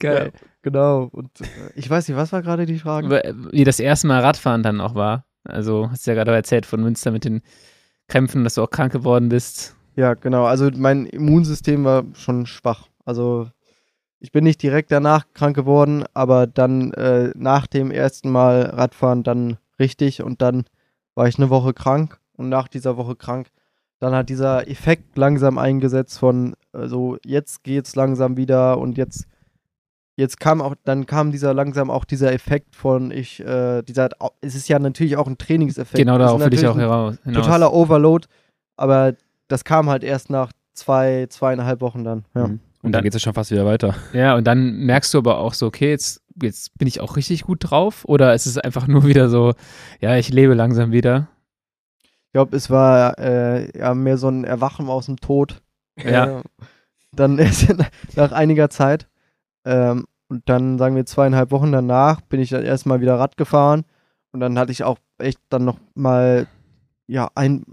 Geil. Ja, genau. Und äh, ich weiß nicht, was war gerade die Frage? Wie das erste Mal Radfahren dann auch war. Also, hast du ja gerade erzählt von Münster mit den Krämpfen, dass du auch krank geworden bist. Ja, genau. Also mein Immunsystem war schon schwach. Also ich bin nicht direkt danach krank geworden, aber dann äh, nach dem ersten Mal Radfahren dann richtig und dann war ich eine Woche krank und nach dieser Woche krank, dann hat dieser Effekt langsam eingesetzt von äh, so jetzt geht's langsam wieder und jetzt jetzt kam auch dann kam dieser langsam auch dieser Effekt von ich äh, dieser es ist ja natürlich auch ein Trainingseffekt. genau darauf will ich auch heraus. hinaus. totaler Overload, aber das kam halt erst nach zwei, zweieinhalb Wochen dann. Ja. Mhm. Und dann geht es ja schon fast wieder weiter. Ja, und dann merkst du aber auch so, okay, jetzt, jetzt bin ich auch richtig gut drauf. Oder ist es einfach nur wieder so, ja, ich lebe langsam wieder. Ich glaube, es war äh, ja mehr so ein Erwachen aus dem Tod. Ja. Äh, dann erst nach einiger Zeit. Ähm, und dann, sagen wir, zweieinhalb Wochen danach bin ich dann erstmal wieder Rad gefahren. Und dann hatte ich auch echt dann noch mal, ja, ein,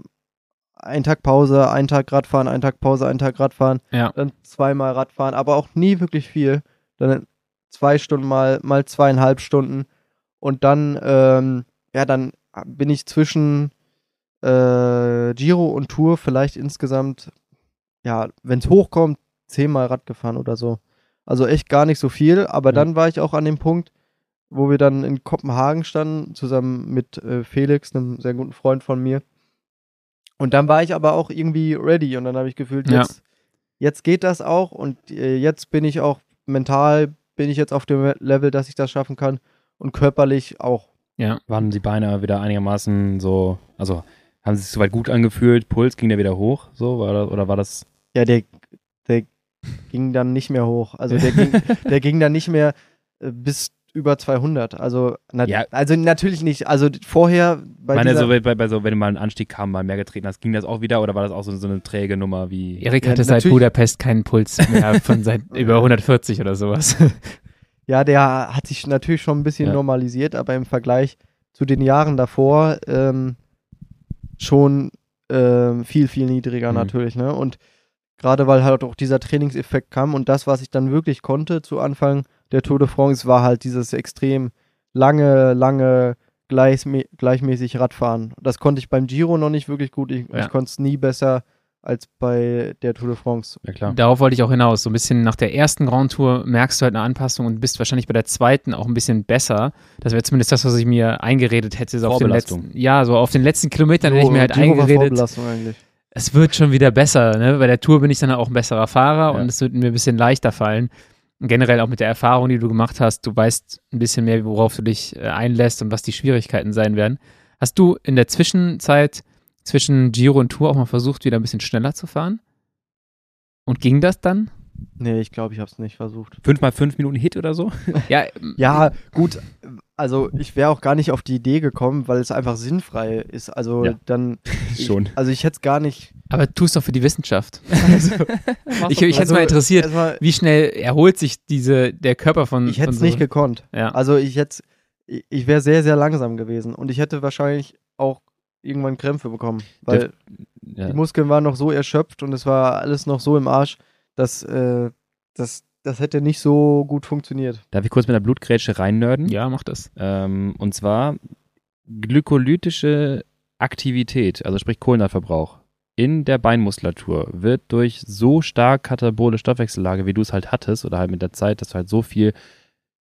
ein Tag Pause, ein Tag Radfahren, ein Tag Pause, ein Tag Radfahren. Ja. Dann zweimal Radfahren, aber auch nie wirklich viel. Dann zwei Stunden mal, mal zweieinhalb Stunden. Und dann, ähm, ja, dann bin ich zwischen äh, Giro und Tour vielleicht insgesamt, ja, wenn es hochkommt, zehnmal Rad gefahren oder so. Also echt gar nicht so viel, aber ja. dann war ich auch an dem Punkt, wo wir dann in Kopenhagen standen, zusammen mit äh, Felix, einem sehr guten Freund von mir. Und dann war ich aber auch irgendwie ready und dann habe ich gefühlt, jetzt, ja. jetzt geht das auch und äh, jetzt bin ich auch mental, bin ich jetzt auf dem Level, dass ich das schaffen kann und körperlich auch. Ja, waren die Beine wieder einigermaßen so, also haben sie sich soweit gut angefühlt, Puls ging der wieder hoch, so, war das, oder war das? Ja, der ging dann nicht mehr hoch. Also der ging, der ging dann nicht mehr äh, bis über 200. Also, na, ja. also natürlich nicht. Also vorher bei meine, so, bei, bei, so, wenn du mal einen Anstieg kam, mal mehr getreten hast, ging das auch wieder oder war das auch so, so eine träge Nummer wie. Erik hatte ja, seit Budapest keinen Puls mehr von seit über 140 oder sowas. Ja, der hat sich natürlich schon ein bisschen ja. normalisiert, aber im Vergleich zu den Jahren davor ähm, schon ähm, viel, viel niedriger mhm. natürlich. Ne? Und gerade weil halt auch dieser Trainingseffekt kam und das, was ich dann wirklich konnte zu Anfang der Tour de France, war halt dieses extrem lange, lange gleichmäßig Radfahren. Das konnte ich beim Giro noch nicht wirklich gut. Ich, ja. ich konnte es nie besser als bei der Tour de France. Ja, klar. Darauf wollte ich auch hinaus. So ein bisschen nach der ersten Grand Tour merkst du halt eine Anpassung und bist wahrscheinlich bei der zweiten auch ein bisschen besser. Das wäre zumindest das, was ich mir eingeredet hätte. So auf den letzten, ja, so auf den letzten Kilometern so, hätte ich mir halt eingeredet. Es wird schon wieder besser. Ne? Bei der Tour bin ich dann auch ein besserer Fahrer ja. und es wird mir ein bisschen leichter fallen. Und generell auch mit der Erfahrung, die du gemacht hast, du weißt ein bisschen mehr, worauf du dich äh, einlässt und was die Schwierigkeiten sein werden. Hast du in der Zwischenzeit zwischen Giro und Tour auch mal versucht, wieder ein bisschen schneller zu fahren? Und ging das dann? Nee, ich glaube, ich habe es nicht versucht. Fünf mal fünf Minuten Hit oder so? ja, ja, gut. Also ich wäre auch gar nicht auf die Idee gekommen, weil es einfach sinnfrei ist. Also ja. dann schon. also ich hätte es gar nicht. Aber tust doch für die Wissenschaft. Also, ich ich hätte also, mal interessiert, mal, wie schnell erholt sich diese der Körper von. Ich hätte es so. nicht gekonnt. Ja. Also ich hätte, ich, ich wäre sehr sehr langsam gewesen und ich hätte wahrscheinlich auch irgendwann Krämpfe bekommen, weil ja. die Muskeln waren noch so erschöpft und es war alles noch so im Arsch, dass äh, das, das hätte nicht so gut funktioniert. Darf ich kurz mit der Blutgrätsche reinnörden? Ja, mach das. Ähm, und zwar glykolytische Aktivität, also sprich Kohlenhydratverbrauch, in der Beinmuskulatur wird durch so stark katabole Stoffwechsellage, wie du es halt hattest, oder halt mit der Zeit, dass du halt so viel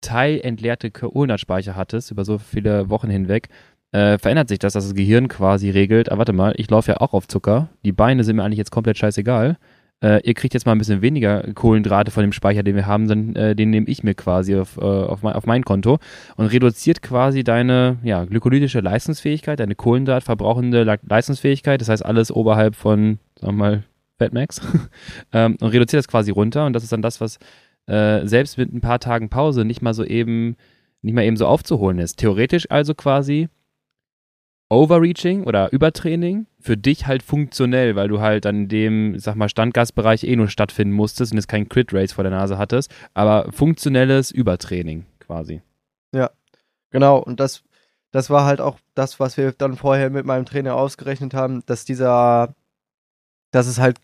teilentleerte Kohlenhydratspeicher hattest, über so viele Wochen hinweg, äh, verändert sich das, dass das Gehirn quasi regelt, ah, warte mal, ich laufe ja auch auf Zucker, die Beine sind mir eigentlich jetzt komplett scheißegal. Äh, ihr kriegt jetzt mal ein bisschen weniger Kohlenhydrate von dem Speicher, den wir haben, dann, äh, den nehme ich mir quasi auf, äh, auf, mein, auf mein Konto und reduziert quasi deine ja, glykolytische Leistungsfähigkeit, deine kohlenhydratverbrauchende Le Leistungsfähigkeit, das heißt alles oberhalb von, sagen wir mal, Fatmax ähm, und reduziert das quasi runter und das ist dann das, was äh, selbst mit ein paar Tagen Pause nicht mal so eben, nicht mal eben so aufzuholen ist. Theoretisch also quasi Overreaching oder Übertraining für dich halt funktionell, weil du halt an dem, sag mal, Standgasbereich eh nur stattfinden musstest und jetzt kein Crit Race vor der Nase hattest, aber funktionelles Übertraining quasi. Ja, genau. Und das, das war halt auch das, was wir dann vorher mit meinem Trainer ausgerechnet haben, dass dieser, dass es halt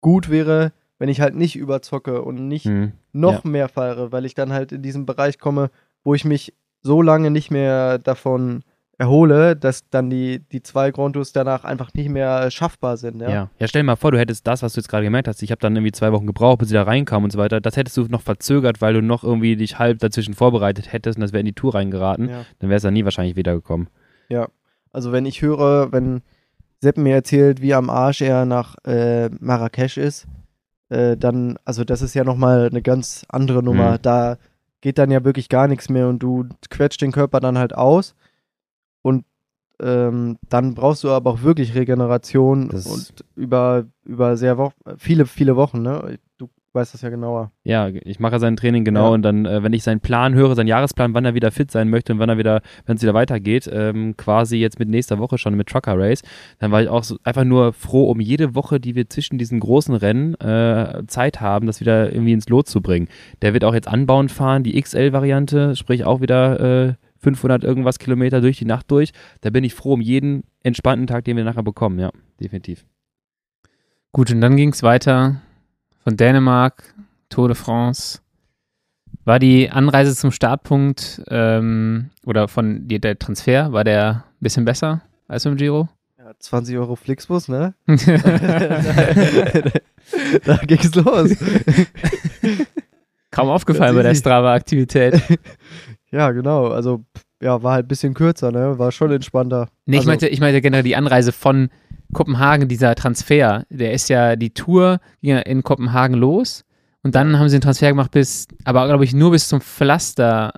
gut wäre, wenn ich halt nicht überzocke und nicht hm. noch ja. mehr fahre, weil ich dann halt in diesen Bereich komme, wo ich mich so lange nicht mehr davon erhole, dass dann die, die zwei Grundos danach einfach nicht mehr schaffbar sind. Ja? ja, ja stell dir mal vor, du hättest das, was du jetzt gerade gemerkt hast, ich habe dann irgendwie zwei Wochen gebraucht, bis sie da reinkamen und so weiter, das hättest du noch verzögert, weil du noch irgendwie dich halb dazwischen vorbereitet hättest und das wäre in die Tour reingeraten, ja. dann wäre es dann nie wahrscheinlich wiedergekommen. Ja, also wenn ich höre, wenn Sepp mir erzählt, wie am Arsch er nach äh, Marrakesch ist, äh, dann, also das ist ja nochmal eine ganz andere Nummer. Mhm. Da geht dann ja wirklich gar nichts mehr und du quetscht den Körper dann halt aus ähm, dann brauchst du aber auch wirklich Regeneration das und über, über sehr wo viele, viele Wochen, ne? Du weißt das ja genauer. Ja, ich mache sein Training genau ja. und dann, äh, wenn ich seinen Plan höre, seinen Jahresplan, wann er wieder fit sein möchte und wann er wieder, wenn es wieder weitergeht, ähm, quasi jetzt mit nächster Woche schon mit Trucker Race, dann war ich auch so einfach nur froh um jede Woche, die wir zwischen diesen großen Rennen äh, Zeit haben, das wieder irgendwie ins Lot zu bringen. Der wird auch jetzt anbauen fahren, die XL-Variante, sprich auch wieder äh, 500 irgendwas Kilometer durch die Nacht durch. Da bin ich froh um jeden entspannten Tag, den wir nachher bekommen. Ja, definitiv. Gut, und dann ging es weiter von Dänemark, Tour de France. War die Anreise zum Startpunkt ähm, oder von die, der Transfer, war der ein bisschen besser als im Giro? Ja, 20 Euro Flixbus, ne? da, da ging's los. Kaum aufgefallen bei der Strava-Aktivität. ja, genau. Also, ja, war halt ein bisschen kürzer, ne? War schon entspannter. Nee, also, ich, meinte, ich meinte generell die Anreise von Kopenhagen, dieser Transfer. Der ist ja, die Tour ging ja in Kopenhagen los und dann haben sie den Transfer gemacht bis, aber glaube ich nur bis zum Pflaster,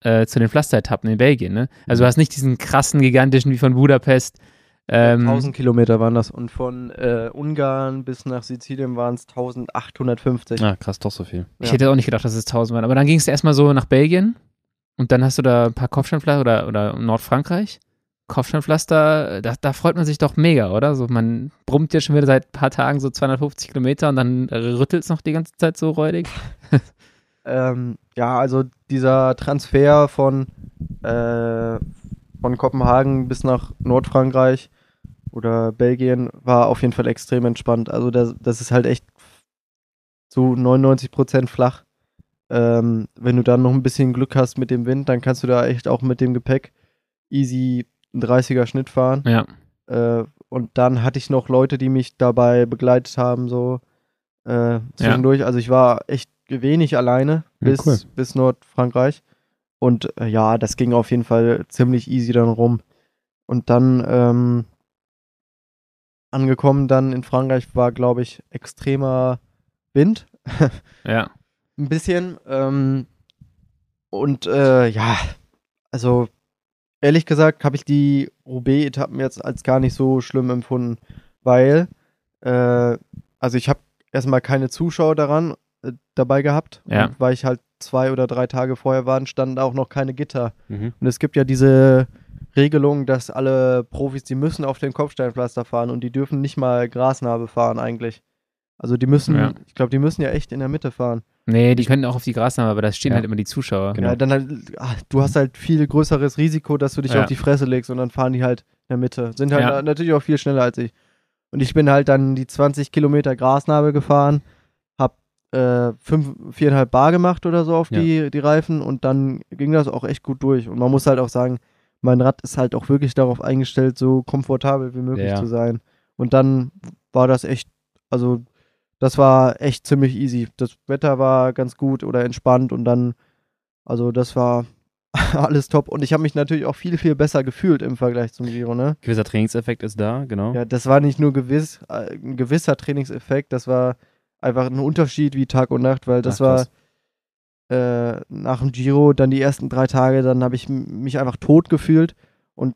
äh, zu den Pflasteretappen in Belgien, ne? Also du hast nicht diesen krassen, gigantischen wie von Budapest. Ähm, 1000 Kilometer waren das und von äh, Ungarn bis nach Sizilien waren es 1850. Ah, krass, doch so viel. Ich ja. hätte auch nicht gedacht, dass es 1000 waren. Aber dann ging es erstmal so nach Belgien und dann hast du da ein paar Kopfsteinpflaster oder, oder Nordfrankreich. Kopfsteinpflaster, da, da freut man sich doch mega, oder? So, man brummt ja schon wieder seit ein paar Tagen so 250 Kilometer und dann rüttelt es noch die ganze Zeit so räudig. ähm, ja, also dieser Transfer von, äh, von Kopenhagen bis nach Nordfrankreich oder Belgien war auf jeden Fall extrem entspannt. Also das, das ist halt echt so 99 Prozent flach. Ähm, wenn du dann noch ein bisschen Glück hast mit dem Wind, dann kannst du da echt auch mit dem Gepäck easy einen 30er Schnitt fahren. Ja. Äh, und dann hatte ich noch Leute, die mich dabei begleitet haben, so äh, zwischendurch. Ja. Also ich war echt wenig alleine bis, ja, cool. bis Nordfrankreich. Und äh, ja, das ging auf jeden Fall ziemlich easy dann rum. Und dann ähm, angekommen dann in Frankreich war, glaube ich, extremer Wind. ja. Ein bisschen. Ähm, und äh, ja, also ehrlich gesagt habe ich die Roubaix-Etappen jetzt als gar nicht so schlimm empfunden, weil, äh, also ich habe erstmal keine Zuschauer daran äh, dabei gehabt, ja. weil ich halt zwei oder drei Tage vorher war, standen auch noch keine Gitter. Mhm. Und es gibt ja diese Regelung, dass alle Profis, die müssen auf den Kopfsteinpflaster fahren und die dürfen nicht mal Grasnarbe fahren eigentlich. Also die müssen, ja. ich glaube, die müssen ja echt in der Mitte fahren. Nee, die können auch auf die Grasnarbe, aber da stehen ja. halt immer die Zuschauer. Genau. Ja, dann halt, ach, du hast halt viel größeres Risiko, dass du dich ja. auf die Fresse legst und dann fahren die halt in der Mitte. Sind halt ja. natürlich auch viel schneller als ich. Und ich bin halt dann die 20 Kilometer Grasnarbe gefahren, hab äh, fünf, viereinhalb Bar gemacht oder so auf die, die Reifen und dann ging das auch echt gut durch. Und man muss halt auch sagen, mein Rad ist halt auch wirklich darauf eingestellt, so komfortabel wie möglich zu sein. Und dann war das echt, also das war echt ziemlich easy. Das Wetter war ganz gut oder entspannt und dann, also das war alles top. Und ich habe mich natürlich auch viel, viel besser gefühlt im Vergleich zum Giro, ne? Gewisser Trainingseffekt ist da, genau. Ja, das war nicht nur gewiss, äh, ein gewisser Trainingseffekt, das war einfach ein Unterschied wie Tag und Nacht, weil das Ach, war äh, nach dem Giro dann die ersten drei Tage, dann habe ich mich einfach tot gefühlt und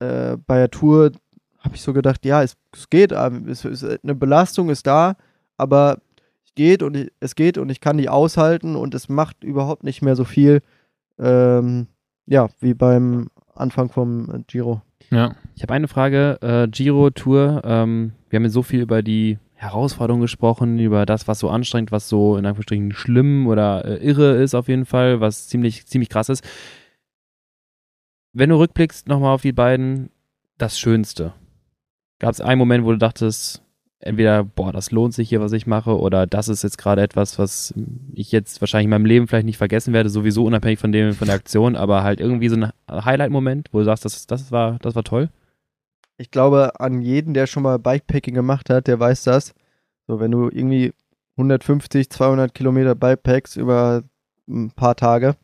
äh, bei der Tour habe ich so gedacht, ja, es, es geht, äh, es, es, eine Belastung ist da, aber es geht und ich, es geht und ich kann die aushalten und es macht überhaupt nicht mehr so viel, ähm, ja, wie beim Anfang vom äh, Giro. Ja. Ich habe eine Frage, äh, Giro Tour. Ähm, wir haben jetzt so viel über die Herausforderungen gesprochen, über das, was so anstrengend, was so in Anführungsstrichen schlimm oder äh, irre ist auf jeden Fall, was ziemlich, ziemlich krass ist. Wenn du rückblickst nochmal auf die beiden, das Schönste. Gab es einen Moment, wo du dachtest, entweder, boah, das lohnt sich hier, was ich mache, oder das ist jetzt gerade etwas, was ich jetzt wahrscheinlich in meinem Leben vielleicht nicht vergessen werde, sowieso unabhängig von dem, von der Aktion, aber halt irgendwie so ein Highlight-Moment, wo du sagst, das, das war, das war toll? Ich glaube, an jeden, der schon mal Bikepacking gemacht hat, der weiß das. So, wenn du irgendwie 150, 200 Kilometer Bikepackst über ein paar Tage,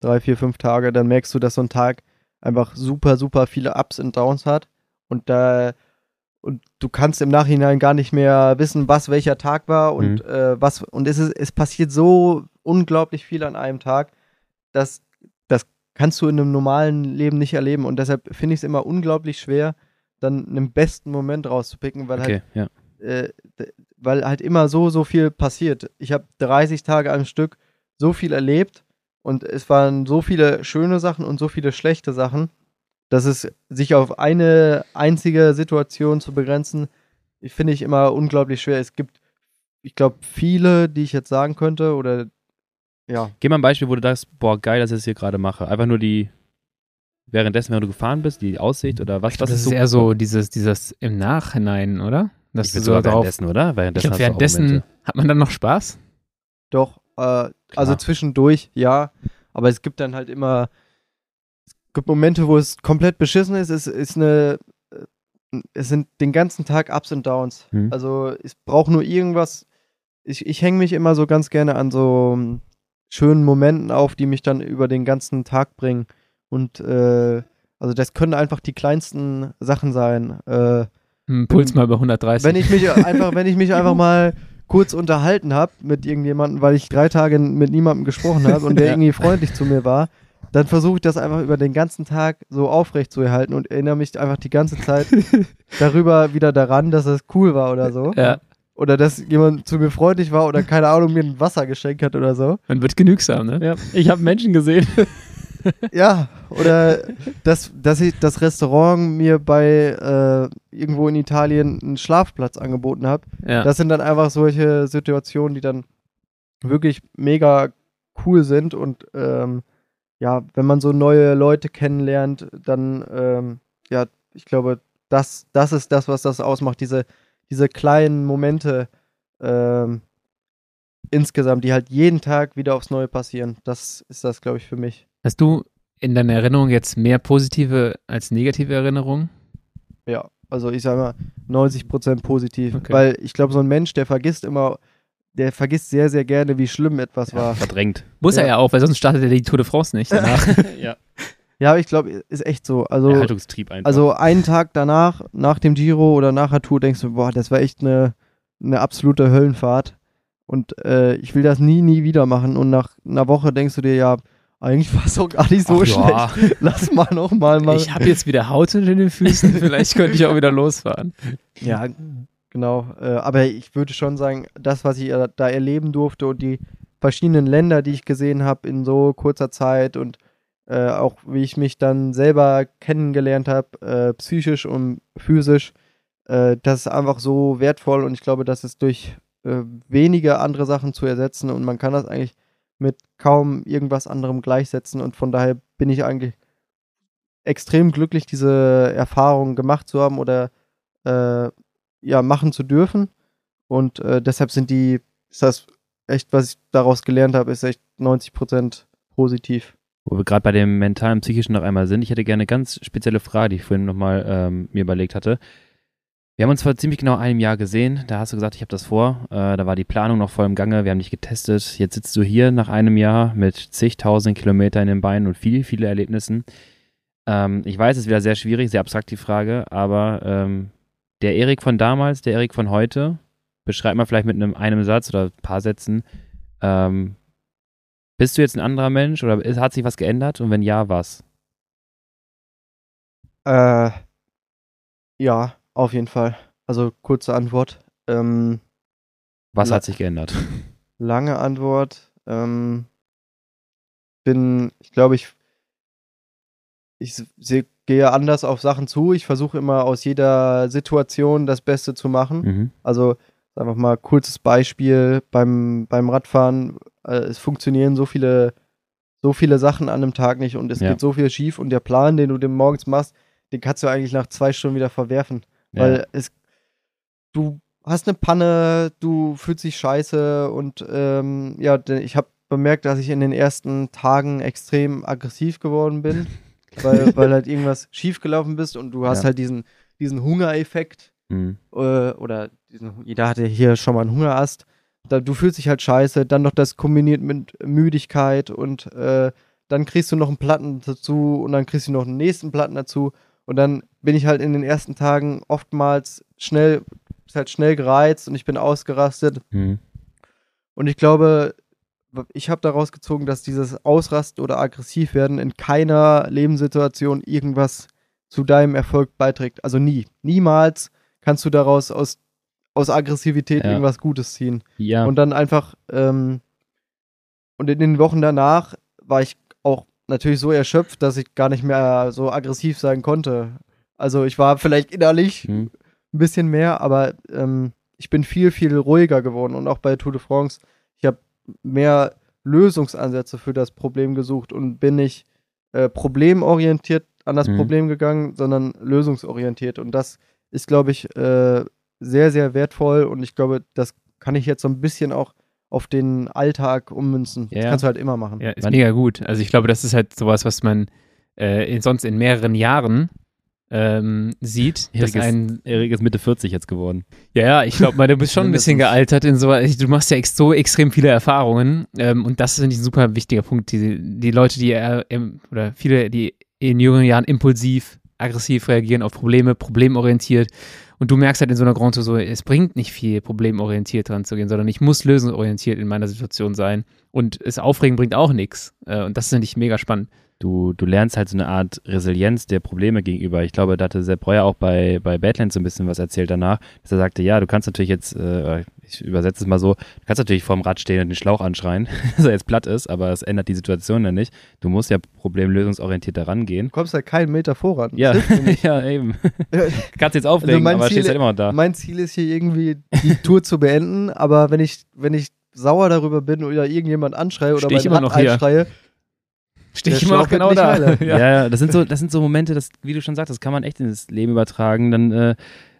drei, vier, fünf Tage, dann merkst du, dass so ein Tag einfach super, super viele Ups und Downs hat. Und da und du kannst im Nachhinein gar nicht mehr wissen, was welcher Tag war und mhm. äh, was und es ist, es passiert so unglaublich viel an einem Tag, dass das kannst du in einem normalen Leben nicht erleben und deshalb finde ich es immer unglaublich schwer, dann einen besten Moment rauszupicken, weil okay, halt ja. äh, weil halt immer so so viel passiert. Ich habe 30 Tage am Stück so viel erlebt und es waren so viele schöne Sachen und so viele schlechte Sachen dass es sich auf eine einzige Situation zu begrenzen, finde ich immer unglaublich schwer. Es gibt, ich glaube, viele, die ich jetzt sagen könnte oder ja. Gib mal ein Beispiel, wo du sagst, boah, geil, dass ich das hier gerade mache. Einfach nur die, währenddessen, wenn du gefahren bist, die Aussicht oder was? Ich glaub, was das ist so eher so dieses, dieses im Nachhinein, oder? Dass ich du so währenddessen, oder? Währenddessen, glaub, währenddessen hat man dann noch Spaß? Doch, äh, also zwischendurch, ja. Aber es gibt dann halt immer gibt Momente, wo es komplett beschissen ist. Es ist eine, es sind den ganzen Tag Ups und Downs. Mhm. Also es braucht nur irgendwas. Ich, ich hänge mich immer so ganz gerne an so um, schönen Momenten auf, die mich dann über den ganzen Tag bringen. Und äh, also das können einfach die kleinsten Sachen sein. Äh, Hm, Puls mal über 130. wenn ich mich einfach, wenn ich mich einfach mal kurz unterhalten habe mit irgendjemandem, weil ich drei Tage mit niemandem gesprochen habe und der Ja. irgendwie freundlich zu mir war, dann versuche ich das einfach über den ganzen Tag so aufrecht zu erhalten und erinnere mich einfach die ganze Zeit darüber wieder daran, dass es cool war oder so. ja, Oder dass jemand zu mir freundlich war oder keine Ahnung, mir ein Wasser geschenkt hat oder so. man wird genügsam, ne? Ja, ich habe Menschen gesehen. Ja, oder dass, dass ich das Restaurant mir bei äh, irgendwo in Italien einen Schlafplatz angeboten habe. Ja. Das sind dann einfach solche Situationen, die dann wirklich mega cool sind und ähm, ja, wenn man so neue Leute kennenlernt, dann ähm, ja, ich glaube, das, das ist das, was das ausmacht, diese, diese kleinen Momente ähm, insgesamt, die halt jeden Tag wieder aufs Neue passieren. Das ist das, glaube ich, für mich. Hast du in deiner Erinnerung jetzt mehr positive als negative Erinnerungen? Ja, also ich sage mal 90% positiv, Okay. weil ich glaube, so ein Mensch, der vergisst immer, der vergisst sehr, sehr gerne, wie schlimm etwas war. Verdrängt. Muss Ja. er ja auch, weil sonst startet er die Tour de France nicht danach. ja. Ja, aber ich glaube, ist echt so. Also, Erhaltungstrieb einfach. also einen Tag danach, nach dem Giro oder nach der Tour, denkst du, boah, das war echt eine, eine absolute Höllenfahrt. Und äh, ich will das nie, nie wieder machen. Und nach einer Woche denkst du dir, ja, eigentlich war es auch gar nicht so Ach schlecht. ja. Lass mal nochmal mal. ich habe jetzt wieder Haut unter den Füßen, vielleicht könnte ich auch wieder losfahren. Ja, genau. Äh, aber ich würde schon sagen, das, was ich da erleben durfte und die verschiedenen Länder, die ich gesehen habe in so kurzer Zeit und äh, auch wie ich mich dann selber kennengelernt habe, äh, psychisch und physisch, äh, das ist einfach so wertvoll und ich glaube, das ist durch äh, wenige andere Sachen zu ersetzen und man kann das eigentlich mit kaum irgendwas anderem gleichsetzen und von daher bin ich eigentlich extrem glücklich, diese Erfahrung gemacht zu haben oder äh, ja, machen zu dürfen. Und äh, deshalb sind die, ist das echt, was ich daraus gelernt habe, ist echt 90% positiv. Wo wir gerade bei dem mentalen, psychischen noch einmal sind, ich hätte gerne eine ganz spezielle Frage, die ich vorhin nochmal ähm, mir überlegt hatte. Wir haben uns vor ziemlich genau einem Jahr gesehen. Da hast du gesagt, ich habe das vor. Äh, da war die Planung noch voll im Gange. Wir haben dich getestet. Jetzt sitzt du hier nach einem Jahr mit zigtausend Kilometern in den Beinen und viel, viele Erlebnissen. Ähm, ich weiß, es ist wieder sehr schwierig, sehr abstrakt die Frage, aber ähm, der Erik von damals, der Erik von heute, beschreib mal vielleicht mit einem, einem Satz oder ein paar Sätzen, ähm, bist du jetzt ein anderer Mensch oder hat sich was geändert? Und wenn ja, was? Äh, ja, auf jeden Fall. Also kurze Antwort. Ähm, Was hat sich geändert? lange Antwort. Ähm, bin, ich glaube, ich, ich seh, gehe anders auf Sachen zu. Ich versuche immer aus jeder Situation das Beste zu machen. Mhm. Also einfach mal kurzes Beispiel beim, beim Radfahren. Äh, es funktionieren so viele, so viele Sachen an einem Tag nicht und es Ja. geht so viel schief und der Plan, den du dem morgens machst, den kannst du eigentlich nach zwei Stunden wieder verwerfen. Weil Ja. es, du hast eine Panne, du fühlst dich scheiße und ähm, ja, ich habe bemerkt, dass ich in den ersten Tagen extrem aggressiv geworden bin, weil, weil halt irgendwas schiefgelaufen bist und du hast Ja. halt diesen, diesen Hungereffekt Mhm. äh, oder diesen, jeder hatte hier schon mal einen Hungerast. Da, du fühlst dich halt scheiße, dann noch das kombiniert mit Müdigkeit und äh, dann kriegst du noch einen Platten dazu und dann kriegst du noch einen nächsten Platten dazu und dann bin ich halt in den ersten Tagen oftmals schnell, ist halt schnell gereizt und ich bin ausgerastet Mhm. und ich glaube, ich habe daraus gezogen, dass dieses Ausrasten oder aggressiv werden in keiner Lebenssituation irgendwas zu deinem Erfolg beiträgt. Also nie. Niemals kannst du daraus aus, aus Aggressivität Ja. irgendwas Gutes ziehen. Ja. Und dann einfach, ähm, und in den Wochen danach war ich auch natürlich so erschöpft, dass ich gar nicht mehr so aggressiv sein konnte. Also ich war vielleicht innerlich Mhm. ein bisschen mehr, aber ähm, ich bin viel, viel ruhiger geworden und auch bei Tour de France, mehr Lösungsansätze für das Problem gesucht und bin nicht äh, problemorientiert an das Mhm. Problem gegangen, sondern lösungsorientiert und das ist, glaube ich, äh, sehr, sehr wertvoll und ich glaube, das kann ich jetzt so ein bisschen auch auf den Alltag ummünzen. Ja. Das kannst du halt immer machen. Ja, ist mega gut. Also ich glaube, das ist halt sowas, was man äh, in, sonst in mehreren Jahren ähm, sieht, Erik dass ist, ein Erik ist Mitte 40 jetzt geworden. ja, ja, ich glaube mal, du bist schon ein bisschen gealtert in so, du machst ja ex so extrem viele Erfahrungen ähm, und das ist finde ich ein super wichtiger Punkt. Die, die Leute, die äh, im- oder viele, die in jüngeren Jahren impulsiv, aggressiv reagieren auf Probleme, problemorientiert und du merkst halt in so einer Grand Tour so, es bringt nicht viel, problemorientiert dran zu gehen, sondern ich muss lösungsorientiert in meiner Situation sein und es aufregen bringt auch nichts äh, und das finde ich mega spannend. Du, du lernst halt so eine Art Resilienz der Probleme gegenüber. Ich glaube, da hatte Sepp Breuer auch bei, bei Badlands so ein bisschen was erzählt danach, dass er sagte, ja, du kannst natürlich jetzt, äh, ich übersetze es mal so, du kannst natürlich vorm Rad stehen und den Schlauch anschreien, dass er jetzt platt ist, aber es ändert die Situation ja nicht. Du musst ja problemlösungsorientiert da rangehen. Du kommst halt keinen Meter voran. Ja, ja, eben. Kannst jetzt aufregen, Also mein aber Ziel- stehst halt immer noch da. Mein Ziel ist hier irgendwie die Tour zu beenden, aber wenn ich, wenn ich sauer darüber bin oder irgendjemand anschreie oder Steh ich mein immer Rad noch hier. Stehe ich immer wird genau da. Ja, ja, das sind so, das sind so Momente, das, wie du schon sagst, das kann man echt ins Leben übertragen. Dann, äh,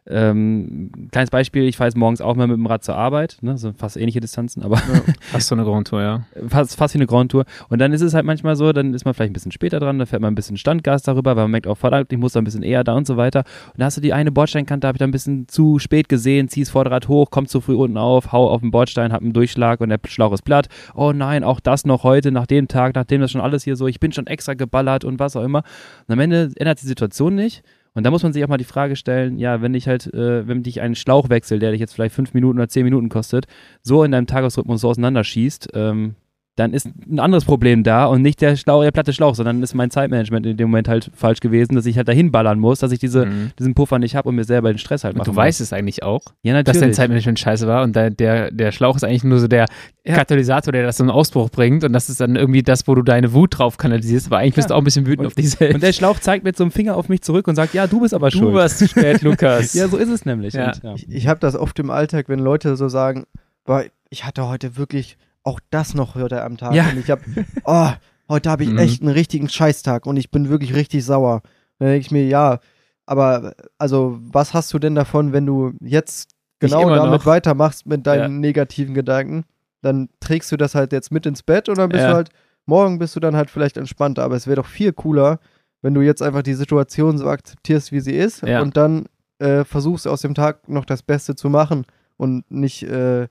ähm, kleines Beispiel, ich fahre jetzt morgens auch mal mit dem Rad zur Arbeit, ne, so fast ähnliche Distanzen, aber Fast so eine Grand Tour, ja. fast, fast wie eine Grand Tour. Und dann ist es halt manchmal so, dann ist man vielleicht ein bisschen später dran, da fährt man ein bisschen Standgas darüber, weil man merkt, oh verdammt, ich muss da ein bisschen eher da und so weiter. Und da hast du die eine Bordsteinkante, habe ich da ein bisschen zu spät gesehen, ziehst Vorderrad hoch, kommst zu früh unten auf, hau auf den Bordstein, hab einen Durchschlag und der Schlauch ist platt. Oh nein, auch das noch heute, nach dem Tag, nachdem das schon alles hier so, ich bin schon extra geballert und was auch immer. Und am Ende ändert die Situation nicht. Und da muss man sich auch mal die Frage stellen, ja, wenn dich halt, äh, wenn dich ein Schlauchwechsel, der dich jetzt vielleicht fünf Minuten oder zehn Minuten kostet, so in deinem Tagesrhythmus so auseinanderschießt, ähm, dann ist ein anderes Problem da und nicht der Schlauch, der platte Schlauch, sondern ist mein Zeitmanagement in dem Moment halt falsch gewesen, dass ich halt dahin ballern muss, dass ich diese, Mhm. diesen Puffer nicht habe und mir selber den Stress halt Und machen du weißt es eigentlich auch, ja, dass dein. Zeitmanagement scheiße war und der, der, der Schlauch ist eigentlich nur so der Ja. Katalysator, der das zum Ausbruch bringt und das ist dann irgendwie das, wo du deine Wut drauf kanalisierst, aber eigentlich bist Ja. du auch ein bisschen wütend Und- auf dich selbst. Und der Schlauch zeigt mit so einem Finger auf mich zurück und sagt, ja, du bist aber du schuld. warst zu spät, Lukas. ja, so ist es nämlich. Ja. Und, ja. ich, ich habe das oft im Alltag, wenn Leute so sagen, boah, ich hatte heute wirklich auch das noch heute am Tag. Ja. Und ich habe, oh, heute habe ich Mhm. echt einen richtigen Scheißtag und ich bin wirklich richtig sauer. Dann denke ich mir, ja, aber also was hast du denn davon, wenn du jetzt genau damit noch. weitermachst mit deinen Ja. negativen Gedanken? Dann trägst du das halt jetzt mit ins Bett und dann bist Ja. du halt, morgen bist du dann halt vielleicht entspannter. Aber es wäre doch viel cooler, wenn du jetzt einfach die Situation so akzeptierst, wie sie ist Ja. und dann äh, versuchst aus dem Tag noch das Beste zu machen und nicht äh,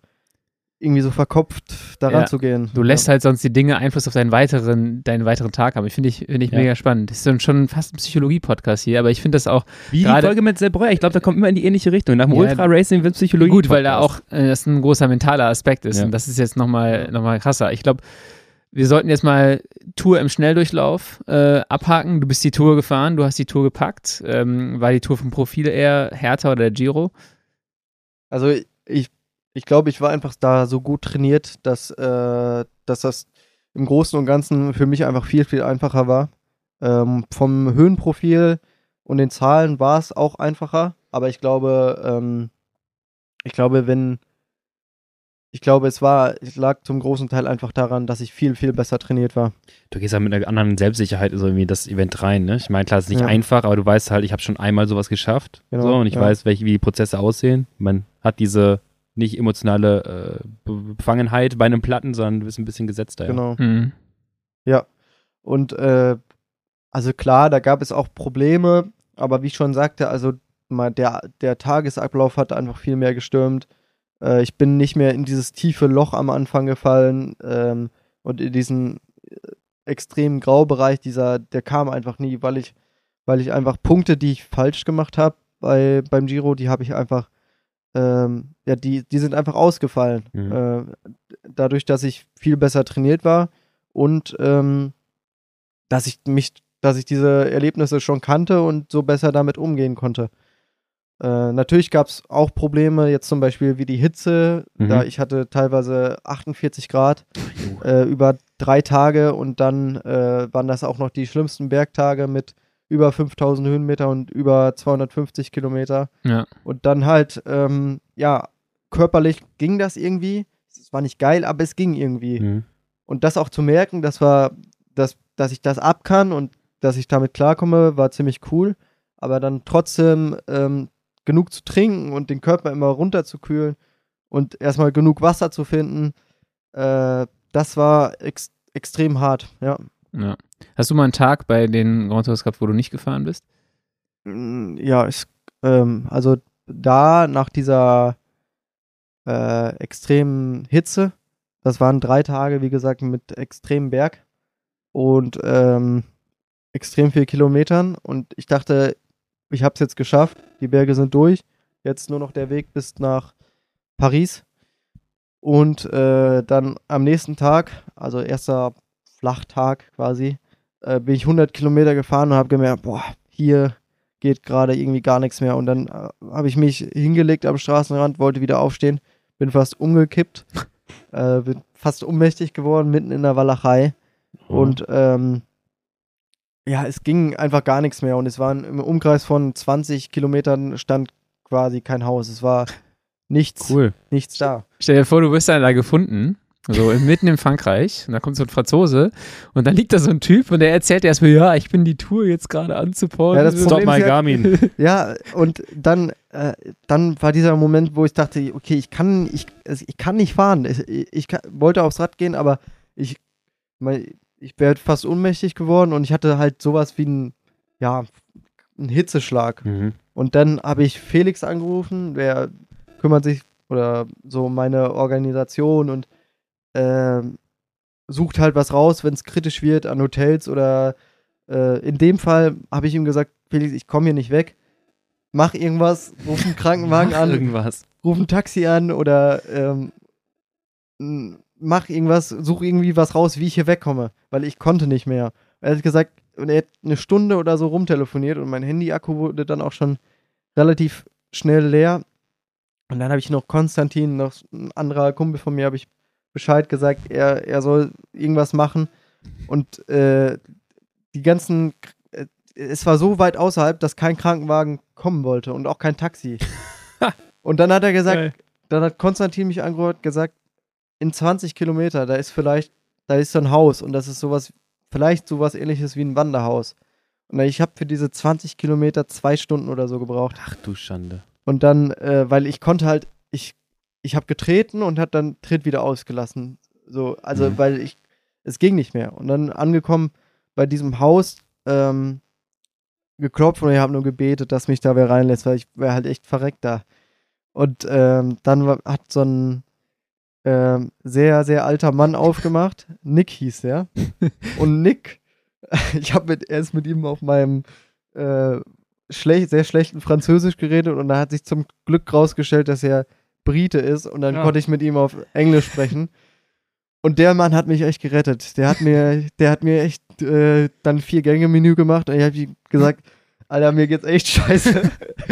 irgendwie so verkopft daran Ja. zu gehen. Du lässt halt sonst die Dinge Einfluss auf deinen weiteren, deinen weiteren Tag haben. Ich finde ich, find ich Ja. mega spannend. Das ist schon fast ein Psychologie-Podcast hier, aber ich finde das auch Wie die Folge mit Sepp Breuer. Ich glaube, da kommt immer in die ähnliche Richtung. Nach dem Ja, Ultra-Racing wird Psychologie. gut, weil da auch äh, das ein großer mentaler Aspekt ist. Ja. Und das ist jetzt nochmal noch mal krasser. Ich glaube, wir sollten jetzt mal Tour im Schnelldurchlauf äh, abhaken. Du bist die Tour gefahren, du hast die Tour gepackt. Ähm, war die Tour vom Profil eher härter oder der Giro? Also ich, ich glaube, ich war einfach da so gut trainiert, dass, äh, dass das im Großen und Ganzen für mich einfach viel, viel einfacher war. Ähm, vom Höhenprofil und den Zahlen war es auch einfacher, aber ich glaube, ähm, ich glaube, wenn ich glaube, es war, es lag zum großen Teil einfach daran, dass ich viel, viel besser trainiert war. Du gehst halt mit einer anderen Selbstsicherheit so irgendwie in das Event rein, ne? Ich meine, klar, es ist nicht Ja. einfach, aber du weißt halt, ich habe schon einmal sowas geschafft. Genau, so, und ich ja. weiß, welche, wie die Prozesse aussehen. Man hat diese nicht emotionale äh, Be- Befangenheit bei einem Platten, sondern du bist ein bisschen gesetzter. Ja. Genau. Mhm. Und äh, also klar, da gab es auch Probleme, aber wie ich schon sagte, also mal der, der Tagesablauf hat einfach viel mehr gestürmt. Äh, ich bin nicht mehr in dieses tiefe Loch am Anfang gefallen ähm, und in diesen äh, extremen Graubereich, dieser, der kam einfach nie, weil ich, weil ich einfach Punkte, die ich falsch gemacht habe bei, beim Giro, die habe ich einfach, ähm, ja, die, die sind einfach ausgefallen. Mhm. Äh, dadurch, dass ich viel besser trainiert war und ähm, dass ich mich, dass ich diese Erlebnisse schon kannte und so besser damit umgehen konnte. Äh, natürlich gab es auch Probleme, jetzt zum Beispiel wie die Hitze. Mhm. Da ich hatte teilweise 48 Grad äh, über drei Tage und dann äh, waren das auch noch die schlimmsten Bergtage mit über 5000 Höhenmeter und über 250 Kilometer. Ja. Und dann halt, ähm, ja, körperlich ging das irgendwie. Es war nicht geil, aber es ging irgendwie. Mhm. Und das auch zu merken, das war, dass, dass ich das ab kann und dass ich damit klarkomme, war ziemlich cool. Aber dann trotzdem ähm, genug zu trinken und den Körper immer runterzukühlen und erstmal genug Wasser zu finden, äh, das war ex extrem hart, ja. ja. Hast du mal einen Tag bei den Grand Tours gehabt, wo du nicht gefahren bist? Mm, ja, ist, ähm, also da nach dieser äh, extremen Hitze, das waren drei Tage, wie gesagt, mit extremem Berg und ähm, extrem viel Kilometern und ich dachte, ich habe es jetzt geschafft, die Berge sind durch, jetzt nur noch der Weg bis nach Paris und äh, dann am nächsten Tag, also erster Flachtag quasi, äh, bin ich 100 Kilometer gefahren und habe gemerkt, boah, hier geht gerade irgendwie gar nichts mehr. Und dann äh, habe ich mich hingelegt am Straßenrand, wollte wieder aufstehen, bin fast umgekippt, äh, bin fast ohnmächtig geworden, mitten in der Walachei. Mhm. Und ähm, ja, es ging einfach gar nichts mehr. Und es waren im Umkreis von 20 Kilometern stand quasi kein Haus. Es war nichts, cool. nichts da. Stell dir vor, du wirst dann da gefunden so mitten in Frankreich. Und da kommt so ein Franzose und dann liegt da so ein Typ und der erzählt erstmal, ja, ich bin die Tour jetzt gerade anzuporden. Ja, das Stop my Garmin. ja, und dann, äh, dann war dieser Moment, wo ich dachte, okay, ich kann, ich, ich kann nicht fahren. Ich, ich kann, wollte aufs Rad gehen, aber ich, mein, ich wäre fast ohnmächtig geworden und ich hatte halt sowas wie ein, ja, ein Hitzeschlag. Mhm. Und dann habe ich Felix angerufen, der kümmert sich oder so meine Organisation und äh, sucht halt was raus, wenn es kritisch wird an Hotels oder äh, in dem Fall habe ich ihm gesagt, Felix, ich komme hier nicht weg. Mach irgendwas, ruf einen Krankenwagen an, irgendwas. ruf ein Taxi an oder ähm, mach irgendwas, such irgendwie was raus, wie ich hier wegkomme, weil ich konnte nicht mehr. Er hat gesagt, und er hat eine Stunde oder so rumtelefoniert und mein Handy-Akku wurde dann auch schon relativ schnell leer. Und dann habe ich noch Konstantin, noch ein anderer Kumpel von mir, habe ich Bescheid gesagt, er, er soll irgendwas machen. Und äh, die ganzen, äh, es war so weit außerhalb, dass kein Krankenwagen kommen wollte und auch kein Taxi. und dann hat er gesagt, Geil. dann hat Konstantin mich angehört, gesagt, in 20 Kilometer, da ist vielleicht, da ist so ein Haus und das ist sowas, vielleicht sowas ähnliches wie ein Wanderhaus. Und ich habe für diese 20 Kilometer zwei Stunden oder so gebraucht. Ach du Schande. Und dann, äh, weil ich konnte halt, ich ich habe getreten und hat dann Tritt wieder ausgelassen. So, also mhm. weil ich, es ging nicht mehr. Und dann angekommen bei diesem Haus, ähm, geklopft und ich habe nur gebetet, dass mich da wer reinlässt, weil ich wäre halt echt verreckt da. Und ähm, dann war, hat so ein ähm, sehr, sehr alter Mann aufgemacht. Nick hieß der. und Nick, ich habe mit, erst mit ihm auf meinem äh, schlecht, sehr schlechten Französisch geredet und da hat sich zum Glück rausgestellt, dass er Brite ist und dann ja. konnte ich mit ihm auf Englisch sprechen. Und der Mann hat mich echt gerettet. Der hat mir, der hat mir echt äh, dann vier Gänge Menü gemacht und ich habe ihm gesagt, Alter, mir geht's echt scheiße.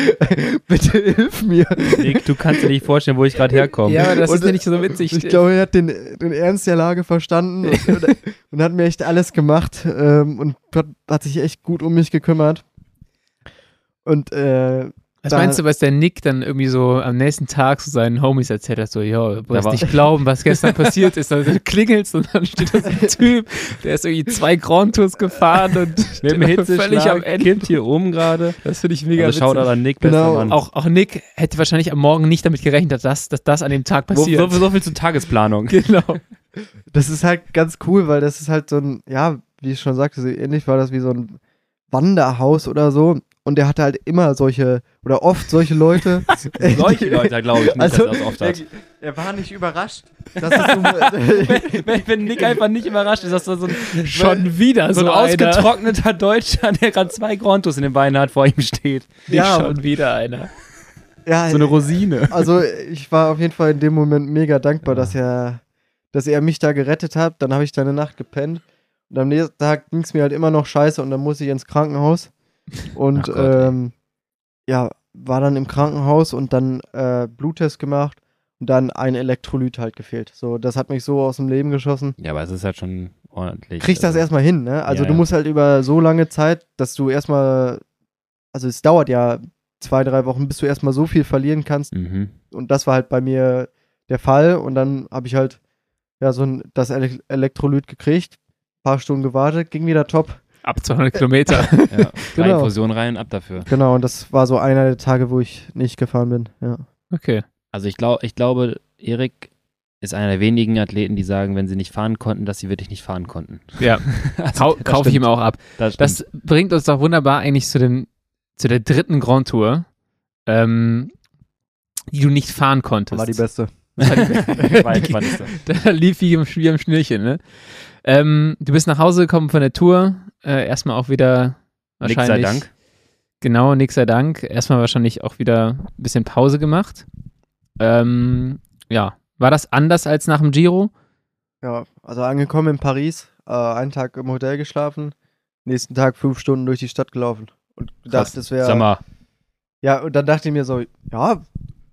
Bitte hilf mir. Nick, du kannst dir nicht vorstellen, wo ich gerade herkomme. Ja, aber das und, ist ja nicht so witzig. Ich glaube, er hat den, den Ernst der Lage verstanden und, und hat mir echt alles gemacht ähm, und hat, hat, sich echt gut um mich gekümmert. Und äh, was meinst du, was der Nick dann irgendwie so am nächsten Tag zu so seinen Homies erzählt hat? So, ja, du wirst nicht glauben, was gestern passiert ist. Also, du klingelst und dann steht da so ein Typ, der ist irgendwie zwei Grand Tours gefahren und mit dem Hitze völlig am Ende. Kind hier oben gerade. Das finde ich mega also schaut an Nick, genau. Mann. Auch, auch Nick hätte wahrscheinlich am Morgen nicht damit gerechnet, dass, dass das an dem Tag passiert. So, so viel zur Tagesplanung. Genau. Das ist halt ganz cool, weil das ist halt so ein, ja, wie ich schon sagte, so ähnlich war das wie so ein Wanderhaus oder so und der hatte halt immer solche oder oft solche Leute. solche Leute, glaube ich, nicht, also, dass er das oft hat. Er, war nicht überrascht. Dass das so, wenn, wenn, Nick einfach nicht überrascht ist, dass da so ein, schon wieder so, so ein ausgetrockneter Deutscher, der gerade zwei Grontos in den Beinen hat, vor ihm steht. Nicht ja, schon wieder einer. Ja, so eine Rosine. Also ich war auf jeden Fall in dem Moment mega dankbar, ja. dass er, dass er mich da gerettet hat. Dann habe ich da eine Nacht gepennt. Und am nächsten Tag ging es mir halt immer noch scheiße und dann musste ich ins Krankenhaus. Und Gott, ähm, ja, war dann im Krankenhaus und dann äh, Bluttest gemacht und dann ein Elektrolyt halt gefehlt. So, das hat mich so aus dem Leben geschossen. Ja, aber es ist halt schon ordentlich. Kriegst also, das erstmal hin, ne? Also ja, du musst halt über so lange Zeit, dass du erstmal, also es dauert ja zwei, drei Wochen, bis du erstmal so viel verlieren kannst. Mhm. Und das war halt bei mir der Fall. Und dann habe ich halt ja so ein, das Ele Elektrolyt gekriegt, paar Stunden gewartet, ging wieder top. Ab 200 Kilometer. ja, genau. Infusion rein, ab dafür. Genau, und das war so einer der Tage, wo ich nicht gefahren bin. Ja. Okay. Also ich, glaub, ich glaube, Erik ist einer der wenigen Athleten, die sagen, wenn sie nicht fahren konnten, dass sie wirklich nicht fahren konnten. Ja, also, Kau kaufe ich ihm auch ab. Das, das, bringt uns doch wunderbar eigentlich zu dem zu der dritten Grand Tour, ähm, die du nicht fahren konntest. War die beste. da lief wie im, wie im Schnürchen, ne? Ähm, du bist nach Hause gekommen von der Tour, äh, erstmal auch wieder wahrscheinlich. Nix sei Dank. Genau, nix sei Dank. Erstmal wahrscheinlich auch wieder ein bisschen Pause gemacht. Ähm, ja, war das anders als nach dem Giro? Ja, also angekommen in Paris, äh, einen Tag im Hotel geschlafen, nächsten Tag fünf Stunden durch die Stadt gelaufen und gedacht, das wäre. Sag mal. Ja, und dann dachte ich mir so, ja,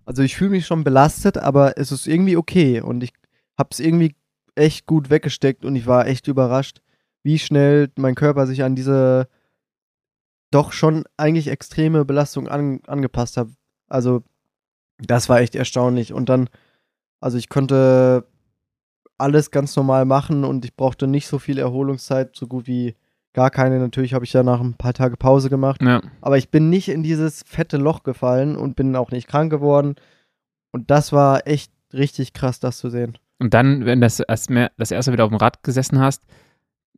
also ich fühle mich schon belastet, aber es ist irgendwie okay und ich habe es irgendwie echt gut weggesteckt und ich war echt überrascht, wie schnell mein Körper sich an diese doch schon eigentlich extreme Belastung an, angepasst hat. Also das war echt erstaunlich und dann, also ich konnte alles ganz normal machen und ich brauchte nicht so viel Erholungszeit, so gut wie gar keine. Natürlich habe ich danach ein paar Tage Pause gemacht. Ja. Aber ich bin nicht in dieses fette Loch gefallen und bin auch nicht krank geworden. Und das war echt richtig krass, das zu sehen. Und dann, wenn das, das erste wieder auf dem Rad gesessen hast,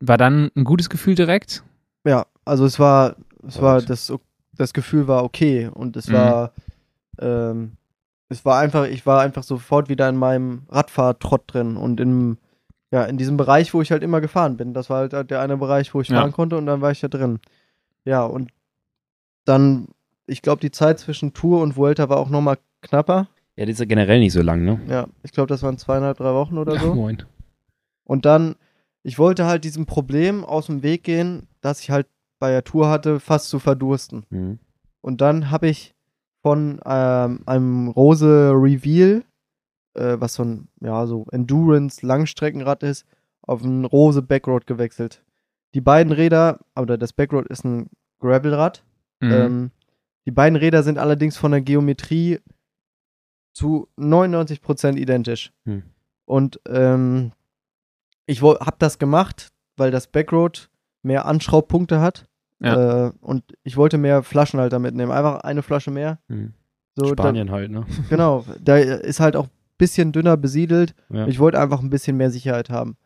war dann ein gutes Gefühl direkt? Ja, also es war, es war das, das Gefühl war okay und es mhm. war, ähm, es war einfach, ich war einfach sofort wieder in meinem Radfahrtrott drin und im ja, in diesem Bereich, wo ich halt immer gefahren bin. Das war halt der eine Bereich, wo ich fahren konnte und dann war ich da drin. Ja, und dann, ich glaube, die Zeit zwischen Tour und Vuelta war auch nochmal knapper. Ja, die ist ja generell nicht so lang, ne? Ja, ich glaube, das waren zweieinhalb, drei Wochen oder so. Ja, moin. Und dann, ich wollte halt diesem Problem aus dem Weg gehen, dass ich halt bei der Tour hatte, fast zu verdursten. Mhm. Und dann habe ich von ähm, einem Rose Reveal äh, was so ein, ja, so Endurance-Langstreckenrad ist, auf ein Rose Backroad gewechselt. Die beiden Räder, oder das Backroad ist ein Gravelrad. Mhm. Ähm, die beiden Räder sind allerdings von der Geometrie zu 99% identisch. Mhm. Und ähm, ich habe das gemacht, weil das Backroad mehr Anschraubpunkte hat. Ja. Äh, und ich wollte mehr Flaschenhalter mitnehmen. Einfach eine Flasche mehr. Mhm. So, Spanien da, halt, ne? Genau. Da ist halt auch bisschen dünner besiedelt. Ja. Ich wollte einfach ein bisschen mehr Sicherheit haben.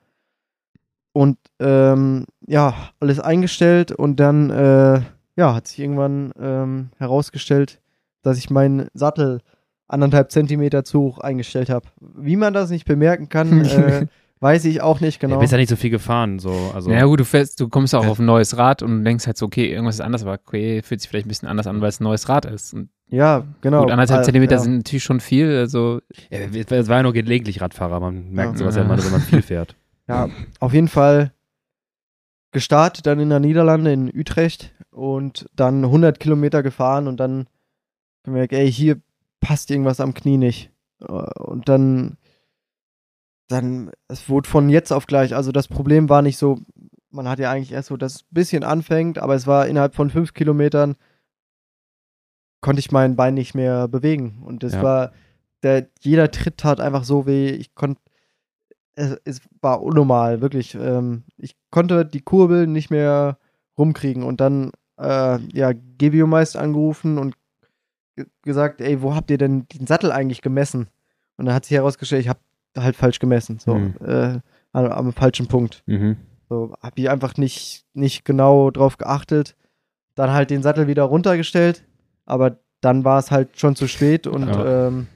Und ähm, ja, alles eingestellt und dann äh, ja, hat sich irgendwann ähm, herausgestellt, dass ich meinen Sattel anderthalb Zentimeter zu hoch eingestellt habe. Wie man das nicht bemerken kann, äh, Weiß ich auch nicht genau. Du bist ja nicht so viel gefahren. So, also. Ja, gut, du, fährst, du kommst auch auf ein neues Rad und denkst halt so, okay, irgendwas ist anders, aber okay, fühlt sich vielleicht ein bisschen anders an, weil es ein neues Rad ist. Und ja, genau. Gut, anderthalb äh, Zentimeter ja. sind natürlich schon viel. Also ja, es war ja nur gelegentlich Radfahrer. Man merkt ja. sowas ja immer, wenn man viel fährt. Ja, auf jeden Fall gestartet dann in der Niederlande, in Utrecht und dann 100 Kilometer gefahren und dann gemerkt, ey, hier passt irgendwas am Knie nicht. Und dann dann, es wurde von jetzt auf gleich, also das Problem war nicht so, man hat ja eigentlich erst so das bisschen anfängt, aber es war innerhalb von fünf Kilometern, konnte ich mein Bein nicht mehr bewegen. Und es ja. war, der, jeder Tritt tat einfach so weh, ich konnte, es, es, war unnormal, wirklich. Ähm, ich konnte die Kurbel nicht mehr rumkriegen und dann, äh, ja, Gebiomeist angerufen und gesagt, ey, wo habt ihr denn den Sattel eigentlich gemessen? Und dann hat sich herausgestellt, ich habe halt falsch gemessen, so mhm. äh, am, am, falschen Punkt. Mhm. So habe ich einfach nicht, nicht genau drauf geachtet. Dann halt den Sattel wieder runtergestellt, aber dann war es halt schon zu spät und ja. ähm,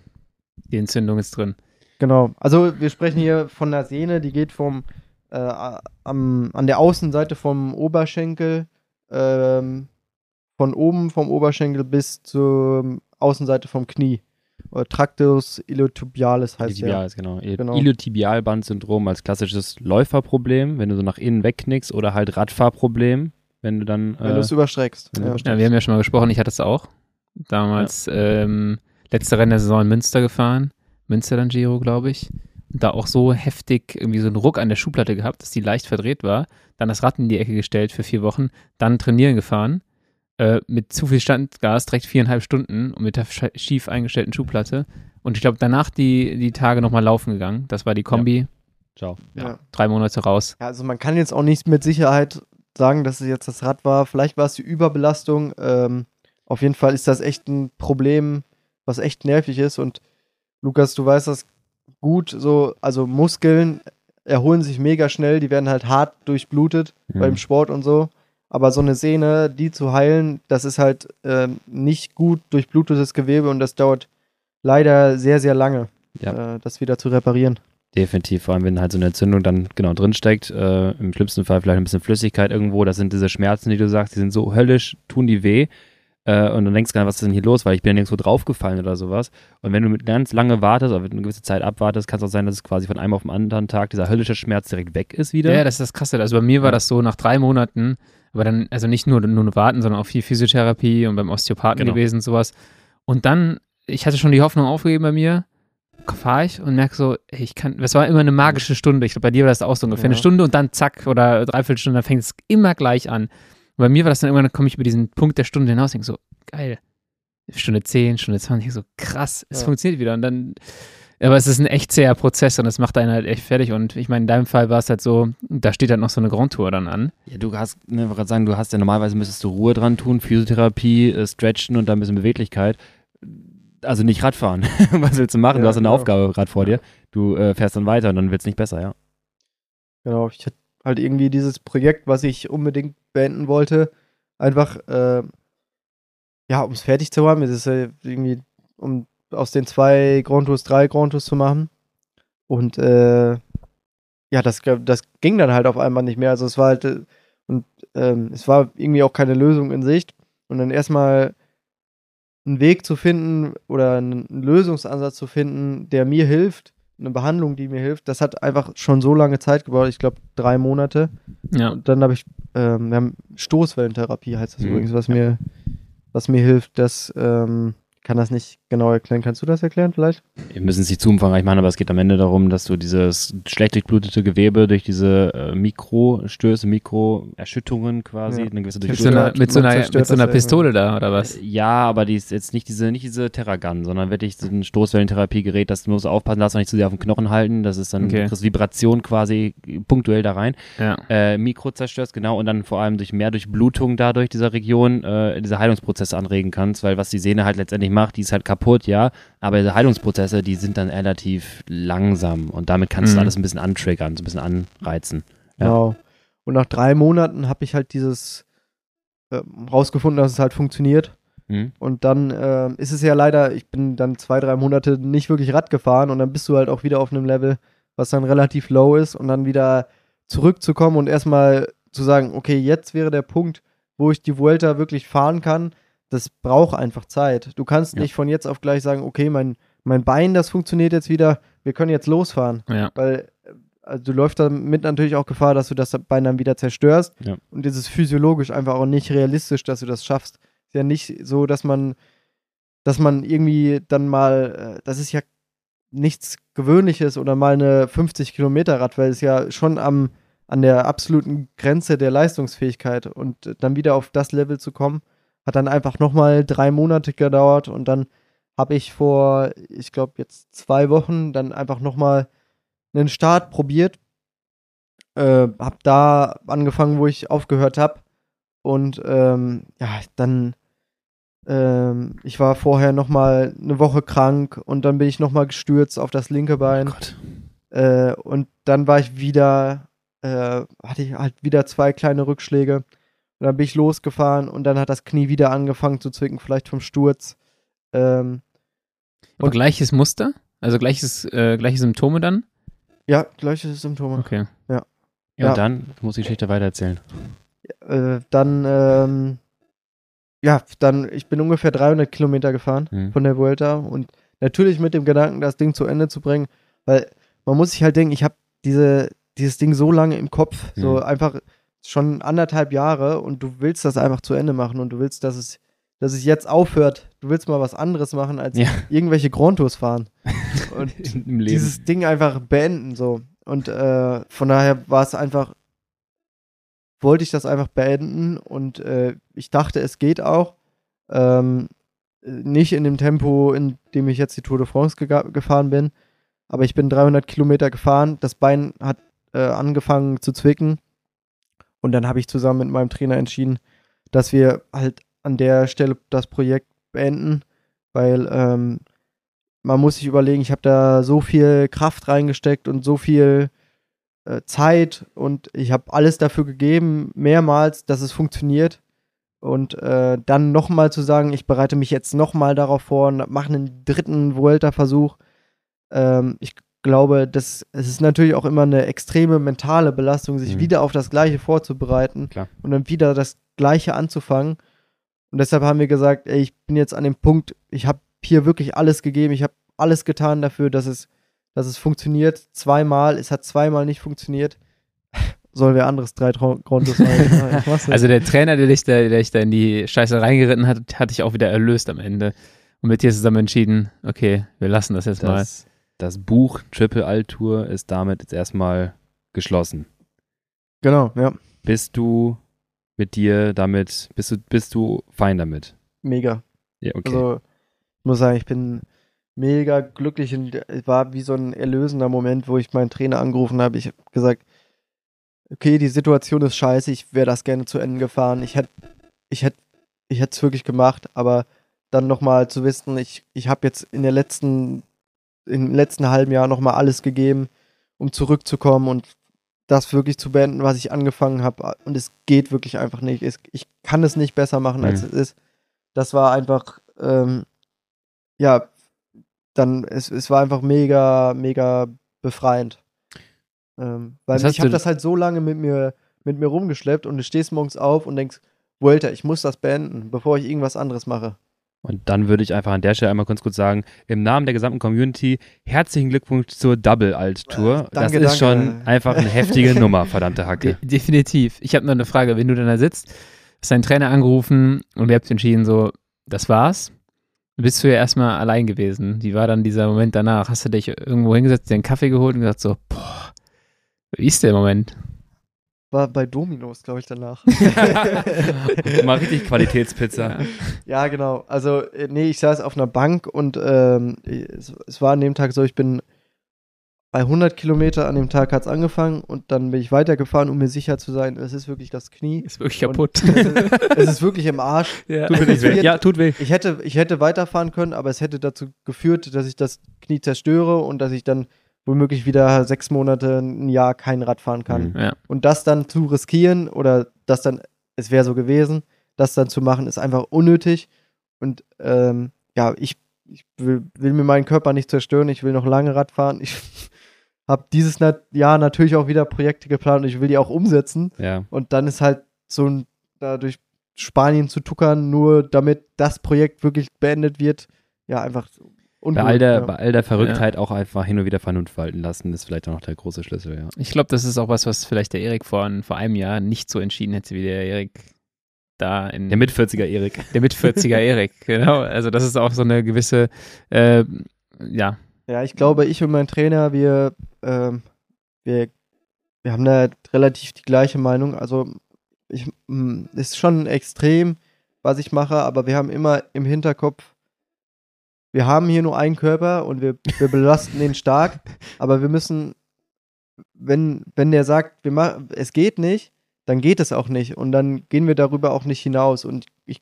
die Entzündung ist drin. Genau. Also wir sprechen hier von der Sehne, die geht vom äh, am, an der Außenseite vom Oberschenkel ähm, von oben vom Oberschenkel bis zur Außenseite vom Knie. Oder Tractus iliotibialis heißt Iliotibialis, ja. genau. genau. Iliotibialbandsyndrom als klassisches Läuferproblem, wenn du so nach innen wegknickst oder halt Radfahrproblem, wenn du dann. Wenn äh, du es überstreckst. Ja. ja. wir haben ja schon mal gesprochen, ich hatte es auch. Damals ja. ähm, letzte Rennen der Saison in Münster gefahren. Münster dann Giro, glaube ich. Und da auch so heftig irgendwie so einen Ruck an der Schuhplatte gehabt, dass die leicht verdreht war. Dann das Rad in die Ecke gestellt für vier Wochen. Dann trainieren gefahren äh, mit zu viel Standgas direkt viereinhalb Stunden und mit der schief eingestellten Schuhplatte. Und ich glaube, danach die, die Tage nochmal laufen gegangen. Das war die Kombi. Ja. Ciao. Ja. Drei Monate raus. Ja, also man kann jetzt auch nicht mit Sicherheit sagen, dass es jetzt das Rad war. Vielleicht war es die Überbelastung. Ähm, auf jeden Fall ist das echt ein Problem, was echt nervig ist. Und Lukas, du weißt das gut. So, also Muskeln erholen sich mega schnell. Die werden halt hart durchblutet mhm. beim Sport und so. Aber so eine Sehne, die zu heilen, das ist halt äh, nicht gut durchblutetes Gewebe und das dauert leider sehr, sehr lange, ja. äh, das wieder zu reparieren. Definitiv, vor allem wenn halt so eine Entzündung dann genau drinsteckt, äh, im schlimmsten Fall vielleicht ein bisschen Flüssigkeit irgendwo, das sind diese Schmerzen, die du sagst, die sind so höllisch, tun die weh äh, und dann denkst du gar nicht, was ist denn hier los, weil ich bin ja nirgendwo draufgefallen oder sowas. Und wenn du mit ganz lange wartest oder eine gewisse Zeit abwartest, kann es auch sein, dass es quasi von einem auf den anderen Tag dieser höllische Schmerz direkt weg ist wieder. Ja, das ist das Krasse. Also bei mir war das so nach drei Monaten, aber dann, also nicht nur, nur warten, sondern auch viel Physiotherapie und beim Osteopathen genau. gewesen und sowas. Und dann, ich hatte schon die Hoffnung aufgegeben bei mir, fahre ich und merke so, ich kann, das war immer eine magische Stunde. Ich glaube, bei dir war das auch so ungefähr ja. eine Stunde und dann zack oder dreiviertel Stunde, dann fängt es immer gleich an. Und bei mir war das dann irgendwann, dann komme ich über diesen Punkt der Stunde hinaus und denke so, geil. Stunde 10, Stunde 20, so krass, es ja. funktioniert wieder. Und dann, aber es ist ein echt zäher Prozess und es macht einen halt echt fertig. Und ich meine, in deinem Fall war es halt so, da steht halt noch so eine Grand Tour dann an. Ja, du hast, ne, ich gerade sagen, du hast ja normalerweise müsstest du Ruhe dran tun, Physiotherapie, äh, Stretchen und dann ein bisschen Beweglichkeit. Also nicht Radfahren. Was willst du machen? Ja, du hast eine genau. Aufgabe gerade vor dir. Du äh, fährst dann weiter und dann wird es nicht besser, ja. Genau, ich hatte halt irgendwie dieses Projekt, was ich unbedingt beenden wollte, einfach, äh, ja, um es fertig zu haben, ist es äh, irgendwie, um aus den zwei Grand Tours drei Grand Tours zu machen. Und äh, ja, das, das ging dann halt auf einmal nicht mehr. Also es war halt, äh, und ähm, es war irgendwie auch keine Lösung in Sicht. Und dann erstmal einen Weg zu finden oder einen Lösungsansatz zu finden, der mir hilft, eine Behandlung, die mir hilft. Das hat einfach schon so lange Zeit gebraucht, ich glaube drei Monate. Ja. Und dann habe ich, ähm, wir haben Stoßwellentherapie heißt das mhm. übrigens, was mir, was mir hilft, dass ähm, kann das nicht genau erklären. Kannst du das erklären vielleicht? Wir müssen es nicht zu umfangreich machen, aber es geht am Ende darum, dass du dieses schlecht durchblutete Gewebe durch diese äh, Mikrostöße, Mikroerschütterungen quasi, ja. eine gewisse Mit so einer, mit so einer, mit so einer Pistole da, oder was? Äh, ja, aber die ist jetzt nicht diese, nicht diese Terragun, sondern wirklich so ein Stoßwellentherapiegerät, das du musst aufpassen, darfst du nicht zu sehr auf den Knochen halten, das ist dann okay. Vibration quasi punktuell da rein. Ja. Äh, Mikro zerstörst, genau, und dann vor allem durch mehr Durchblutung dadurch dieser Region äh, diese Heilungsprozesse anregen kannst, weil was die Sehne halt letztendlich macht, macht, die ist halt kaputt, ja. Aber diese Heilungsprozesse, die sind dann relativ langsam und damit kannst mhm. du alles ein bisschen antriggern, so ein bisschen anreizen. Ja. Genau. Und nach drei Monaten habe ich halt dieses äh, rausgefunden, dass es halt funktioniert. Mhm. Und dann äh, ist es ja leider, ich bin dann zwei, drei Monate nicht wirklich Rad gefahren und dann bist du halt auch wieder auf einem Level, was dann relativ low ist und dann wieder zurückzukommen und erstmal zu sagen, okay, jetzt wäre der Punkt, wo ich die Vuelta wirklich fahren kann, das braucht einfach Zeit. Du kannst ja. nicht von jetzt auf gleich sagen, okay, mein, mein Bein, das funktioniert jetzt wieder, wir können jetzt losfahren. Ja. Weil also du läufst damit natürlich auch Gefahr, dass du das Bein dann wieder zerstörst. Ja. Und es ist physiologisch einfach auch nicht realistisch, dass du das schaffst. Ist ja nicht so, dass man, dass man irgendwie dann mal, äh, das ist ja nichts Gewöhnliches oder mal eine 50 Kilometer Rad, weil es ja schon am, an der absoluten Grenze der Leistungsfähigkeit und dann wieder auf das Level zu kommen, hat dann einfach nochmal drei Monate gedauert und dann habe ich vor, ich glaube, jetzt zwei Wochen dann einfach nochmal einen Start probiert. Äh, hab da angefangen, wo ich aufgehört habe. Und ähm, ja, dann, ähm, ich war vorher nochmal eine Woche krank und dann bin ich nochmal gestürzt auf das linke Bein. Oh äh, und dann war ich wieder, äh, hatte ich halt wieder zwei kleine Rückschläge. Und dann bin ich losgefahren und dann hat das Knie wieder angefangen zu zwicken, vielleicht vom Sturz. Ähm, und gleiches Muster? Also gleiches, äh, gleiche Symptome dann? Ja, gleiche Symptome. Okay. Ja. Ja, ja. und dann muss ich die Geschichte weitererzählen. Äh, dann, ähm, ja, dann, ich bin ungefähr 300 Kilometer gefahren mhm. von der Vuelta und natürlich mit dem Gedanken, das Ding zu Ende zu bringen, weil man muss sich halt denken, ich habe diese, dieses Ding so lange im Kopf, mhm. so einfach schon anderthalb Jahre und du willst das einfach zu Ende machen und du willst, dass es, dass es jetzt aufhört. Du willst mal was anderes machen, als ja. irgendwelche Grand Tours fahren. Und dieses Ding einfach beenden, so. Und äh, von daher war es einfach, wollte ich das einfach beenden und äh, ich dachte, es geht auch. Ähm, nicht in dem Tempo, in dem ich jetzt die Tour de France ge gefahren bin, aber ich bin 300 Kilometer gefahren. Das Bein hat äh, angefangen zu zwicken und dann habe ich zusammen mit meinem Trainer entschieden, dass wir halt an der Stelle das Projekt beenden, weil ähm, man muss sich überlegen, ich habe da so viel Kraft reingesteckt und so viel äh, Zeit und ich habe alles dafür gegeben, mehrmals, dass es funktioniert. Und äh, dann nochmal zu sagen, ich bereite mich jetzt nochmal darauf vor, mache einen dritten Vuelta-Versuch. Ähm, ich glaube, das, es ist natürlich auch immer eine extreme mentale Belastung, sich mhm. wieder auf das Gleiche vorzubereiten Klar. und dann wieder das Gleiche anzufangen. Und deshalb haben wir gesagt, ey, ich bin jetzt an dem Punkt, ich habe hier wirklich alles gegeben, ich habe alles getan dafür, dass es, dass es funktioniert. Zweimal, es hat zweimal nicht funktioniert. Soll wer anderes drei Kontos also der Trainer, der dich, da, der dich da in die Scheiße reingeritten hat, hat dich auch wieder erlöst am Ende. Und mit dir zusammen entschieden, okay, wir lassen das jetzt das, mal. Das Buch Triple All Tour ist damit jetzt erstmal geschlossen. Genau, ja. Bist du mit dir damit, bist du, bist du fein damit? Mega. Ja, okay. Also, ich muss sagen, ich bin mega glücklich und es war wie so ein erlösender Moment, wo ich meinen Trainer angerufen habe. Ich habe gesagt, okay, die Situation ist scheiße, ich wäre das gerne zu Ende gefahren. Ich hätte ich hätte ich hätte es wirklich gemacht, aber dann nochmal zu wissen, ich, ich habe jetzt in der letzten, im letzten halben Jahr nochmal alles gegeben, um zurückzukommen und das wirklich zu beenden, was ich angefangen habe. Und es geht wirklich einfach nicht. Es, ich kann es nicht besser machen, als mhm. es ist. Das war einfach, ähm, ja, dann, es, es war einfach mega, mega befreiend. Ähm, weil ich habe das halt so lange mit mir, mit mir rumgeschleppt und du stehst morgens auf und denkst, Walter, ich muss das beenden, bevor ich irgendwas anderes mache. Und dann würde ich einfach an der Stelle einmal ganz kurz sagen, im Namen der gesamten Community, herzlichen Glückwunsch zur Double Alt Tour. Ja, danke, das ist danke. schon einfach eine heftige Nummer, verdammte Hacke. De definitiv. Ich habe noch eine Frage, wenn du dann da sitzt, hast deinen Trainer angerufen und ihr habt entschieden, so, das war's. Bist du ja erstmal allein gewesen. Wie war dann dieser Moment danach? Hast du dich irgendwo hingesetzt, dir einen Kaffee geholt und gesagt so, boah, wie ist der Moment? War bei Dominos, glaube ich, danach. Mal richtig Qualitätspizza. Ja. genau. Also, äh, nee, ich saß auf einer Bank und ähm, es, es, war an dem Tag so, ich bin bei 100 Kilometer an dem Tag hat es angefangen und dann bin ich weitergefahren, um mir sicher zu sein, es ist wirklich das Knie. Ist wirklich kaputt. Es ist, es ist, wirklich im Arsch. Ja. Tut weh. Ja, tut weh. Ich hätte, ich hätte weiterfahren können, aber es hätte dazu geführt, dass ich das Knie zerstöre und dass ich dann womöglich wieder sechs Monate, ein Jahr kein Rad fahren kann. Mhm. Ja. Und das dann zu riskieren oder das dann, es wäre so gewesen, das dann zu machen, ist einfach unnötig. Und ähm, ja, ich, ich will, will, mir meinen Körper nicht zerstören, ich will noch lange Rad fahren. Ich habe dieses Jahr natürlich auch wieder Projekte geplant und ich will die auch umsetzen. Ja. Und dann ist halt so ein, da durch Spanien zu tuckern, nur damit das Projekt wirklich beendet wird, ja, einfach und bei, all der, ja. bei all der Verrücktheit ja. auch einfach hin und wieder Vernunft walten lassen, ist vielleicht auch noch der große Schlüssel, ja. Ich glaube, das ist auch was, was vielleicht der Erik vor, vor einem Jahr nicht so entschieden hätte, wie der Erik da in. Der mit 40er Erik. Der mit 40er Erik, genau. Also, das ist auch so eine gewisse, äh, ja. Ja, ich glaube, ich und mein Trainer, wir, ähm, wir, wir haben da relativ die gleiche Meinung. Also, ich, mh, mm, ist schon extrem, was ich mache, aber wir haben immer im Hinterkopf, wir haben hier nur einen Körper und wir, wir belasten den stark, aber wir müssen, wenn, wenn der sagt, wir machen, es geht nicht, dann geht es auch nicht und dann gehen wir darüber auch nicht hinaus und ich,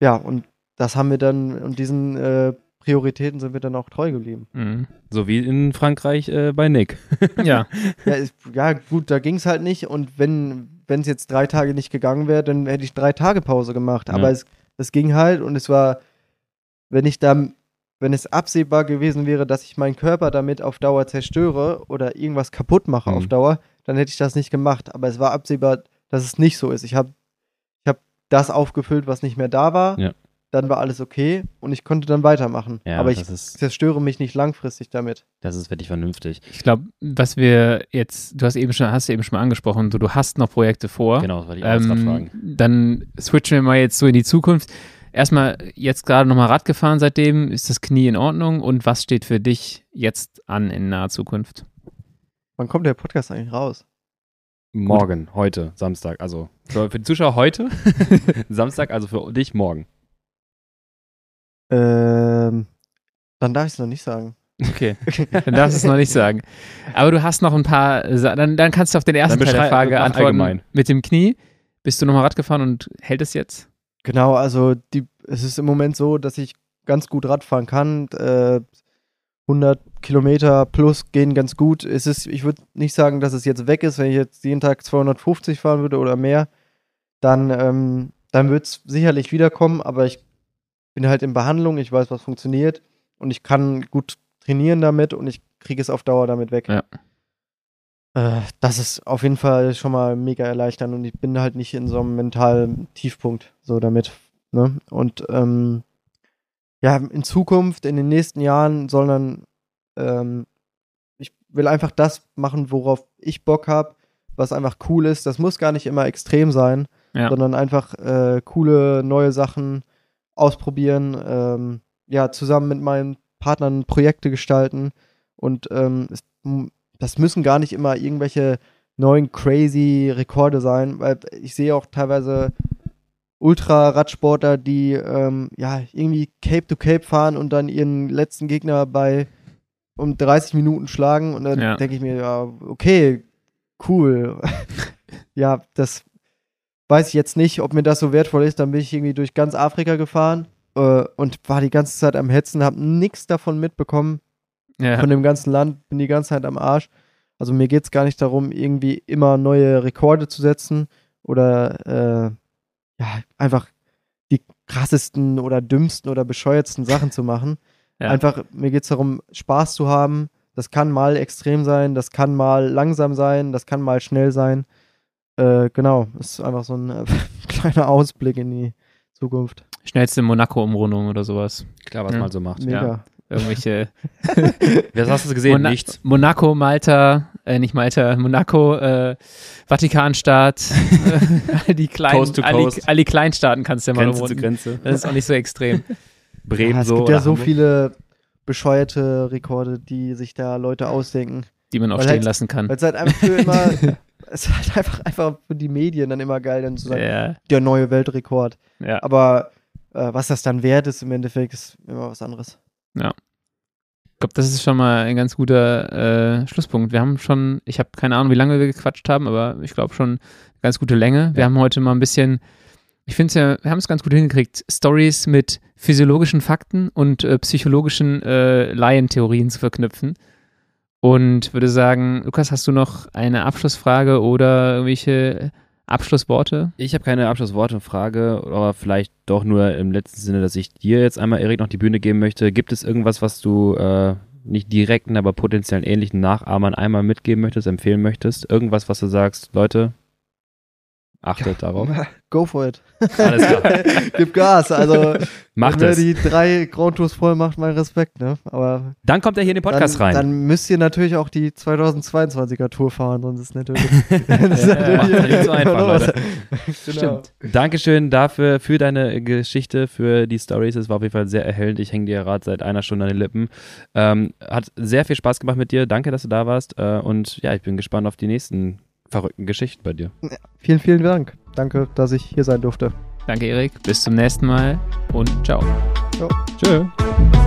ja, und das haben wir dann, und diesen äh, Prioritäten sind wir dann auch treu geblieben. Mhm. So wie in Frankreich äh, bei Nick. ja. Ja, ist, ja, gut, da ging es halt nicht und wenn es jetzt drei Tage nicht gegangen wäre, dann hätte ich drei Tage Pause gemacht, aber ja. es, es ging halt und es war wenn ich da, wenn es absehbar gewesen wäre, dass ich meinen Körper damit auf Dauer zerstöre oder irgendwas kaputt mache mhm. auf Dauer, dann hätte ich das nicht gemacht. Aber es war absehbar, dass es nicht so ist. Ich habe ich hab das aufgefüllt, was nicht mehr da war. Ja. Dann war alles okay und ich konnte dann weitermachen. Ja, Aber ich zerstöre mich nicht langfristig damit. Das ist wirklich vernünftig. Ich glaube, was wir jetzt, du hast eben schon, hast eben schon mal angesprochen, du, du hast noch Projekte vor. Genau, das wollte ich auch ähm, fragen. Dann switchen wir mal jetzt so in die Zukunft erstmal jetzt gerade nochmal Rad gefahren seitdem. Ist das Knie in Ordnung? Und was steht für dich jetzt an in naher Zukunft? Wann kommt der Podcast eigentlich raus? Morgen, Gut. heute, Samstag. Also für, für die Zuschauer heute, Samstag, also für dich morgen. Ähm, dann darf ich es noch nicht sagen. Okay, dann darfst du es noch nicht sagen. Aber du hast noch ein paar, dann, dann kannst du auf den ersten Teil der Frage antworten. Allgemein. Mit dem Knie, bist du nochmal Rad gefahren und hält es jetzt? Genau, also die, es ist im Moment so, dass ich ganz gut Radfahren kann. Äh, 100 Kilometer plus gehen ganz gut. Es ist, ich würde nicht sagen, dass es jetzt weg ist, wenn ich jetzt jeden Tag 250 fahren würde oder mehr, dann, ähm, dann wird es sicherlich wiederkommen, aber ich bin halt in Behandlung, ich weiß, was funktioniert und ich kann gut trainieren damit und ich kriege es auf Dauer damit weg. Ja. Äh, das ist auf jeden Fall schon mal mega erleichternd und ich bin halt nicht in so einem mentalen Tiefpunkt so damit. Ne? Und ähm, ja, in Zukunft, in den nächsten Jahren soll dann, ähm, ich will einfach das machen, worauf ich Bock habe, was einfach cool ist. Das muss gar nicht immer extrem sein, ja. sondern einfach äh, coole neue Sachen ausprobieren, ähm, ja, zusammen mit meinen Partnern Projekte gestalten und ähm, es, das müssen gar nicht immer irgendwelche neuen crazy Rekorde sein, weil ich sehe auch teilweise Ultra-Radsportler, die ähm, ja irgendwie Cape to Cape fahren und dann ihren letzten Gegner bei um 30 Minuten schlagen und dann ja. denke ich mir, ja, okay, cool. ja, das weiß ich jetzt nicht, ob mir das so wertvoll ist. Dann bin ich irgendwie durch ganz Afrika gefahren äh, und war die ganze Zeit am Hetzen, habe nichts davon mitbekommen. Ja. Von dem ganzen Land, bin die ganze Zeit am Arsch. Also mir geht es gar nicht darum, irgendwie immer neue Rekorde zu setzen oder äh, ja, einfach die krassesten oder dümmsten oder bescheuertsten Sachen zu machen. Ja. Einfach, mir geht es darum, Spaß zu haben. Das kann mal extrem sein, das kann mal langsam sein, das kann mal schnell sein. Äh, genau, das ist einfach so ein äh, kleiner Ausblick in die Zukunft. Schnellste Monaco-Umrundung oder sowas. Klar, was ja. man so macht. Mega. Ja. Irgendwelche. was hast du gesehen? Mona Nichts. Monaco, Malta, äh, nicht Malta, Monaco, äh, Vatikanstaat, all die kleinen, coast to coast. All, die, all die Kleinstaaten kannst du ja mal Grenze zu Grenze. Das ist auch nicht so extrem. Bremen ja, es so. Es gibt ja so Hamburg. viele bescheuerte Rekorde, die sich da Leute ausdenken. Die man auch stehen halt, lassen kann. Weil es halt einfach für immer, es ist halt einfach, einfach für die Medien dann immer geil, dann zu sagen, ja. der neue Weltrekord. Ja. Aber äh, was das dann wert ist im Endeffekt, ist immer was anderes. Ja. Ich glaube, das ist schon mal ein ganz guter äh, Schlusspunkt. Wir haben schon, ich habe keine Ahnung, wie lange wir gequatscht haben, aber ich glaube schon eine ganz gute Länge. Wir ja. haben heute mal ein bisschen, ich finde es ja, wir haben es ganz gut hingekriegt, Stories mit physiologischen Fakten und äh, psychologischen äh, Laientheorien zu verknüpfen. Und würde sagen, Lukas, hast du noch eine Abschlussfrage oder irgendwelche Abschlussworte? Ich habe keine Abschlussworte und Frage, aber vielleicht doch nur im letzten Sinne, dass ich dir jetzt einmal, Erik, noch die Bühne geben möchte. Gibt es irgendwas, was du äh, nicht direkten, aber potenziellen ähnlichen Nachahmern einmal mitgeben möchtest, empfehlen möchtest? Irgendwas, was du sagst, Leute, Achtet darauf. Go for it. Alles klar. Gib Gas. Also, macht wenn es. die drei Grand Tours voll macht, mein Respekt, ne? Aber. Dann kommt er hier in den Podcast dann, rein. Dann müsst ihr natürlich auch die 2022er Tour fahren, sonst ist natürlich. das ist natürlich nicht so einfach, Leute. genau. Stimmt. Dankeschön dafür, für deine Geschichte, für die Stories. Es war auf jeden Fall sehr erhellend. Ich hänge dir gerade seit einer Stunde an den Lippen. Ähm, hat sehr viel Spaß gemacht mit dir. Danke, dass du da warst. Äh, und ja, ich bin gespannt auf die nächsten verrückten Geschichten bei dir. Ja, vielen, vielen Dank. Danke, dass ich hier sein durfte. Danke, Erik. Bis zum nächsten Mal und ciao. Ciao. Tschö.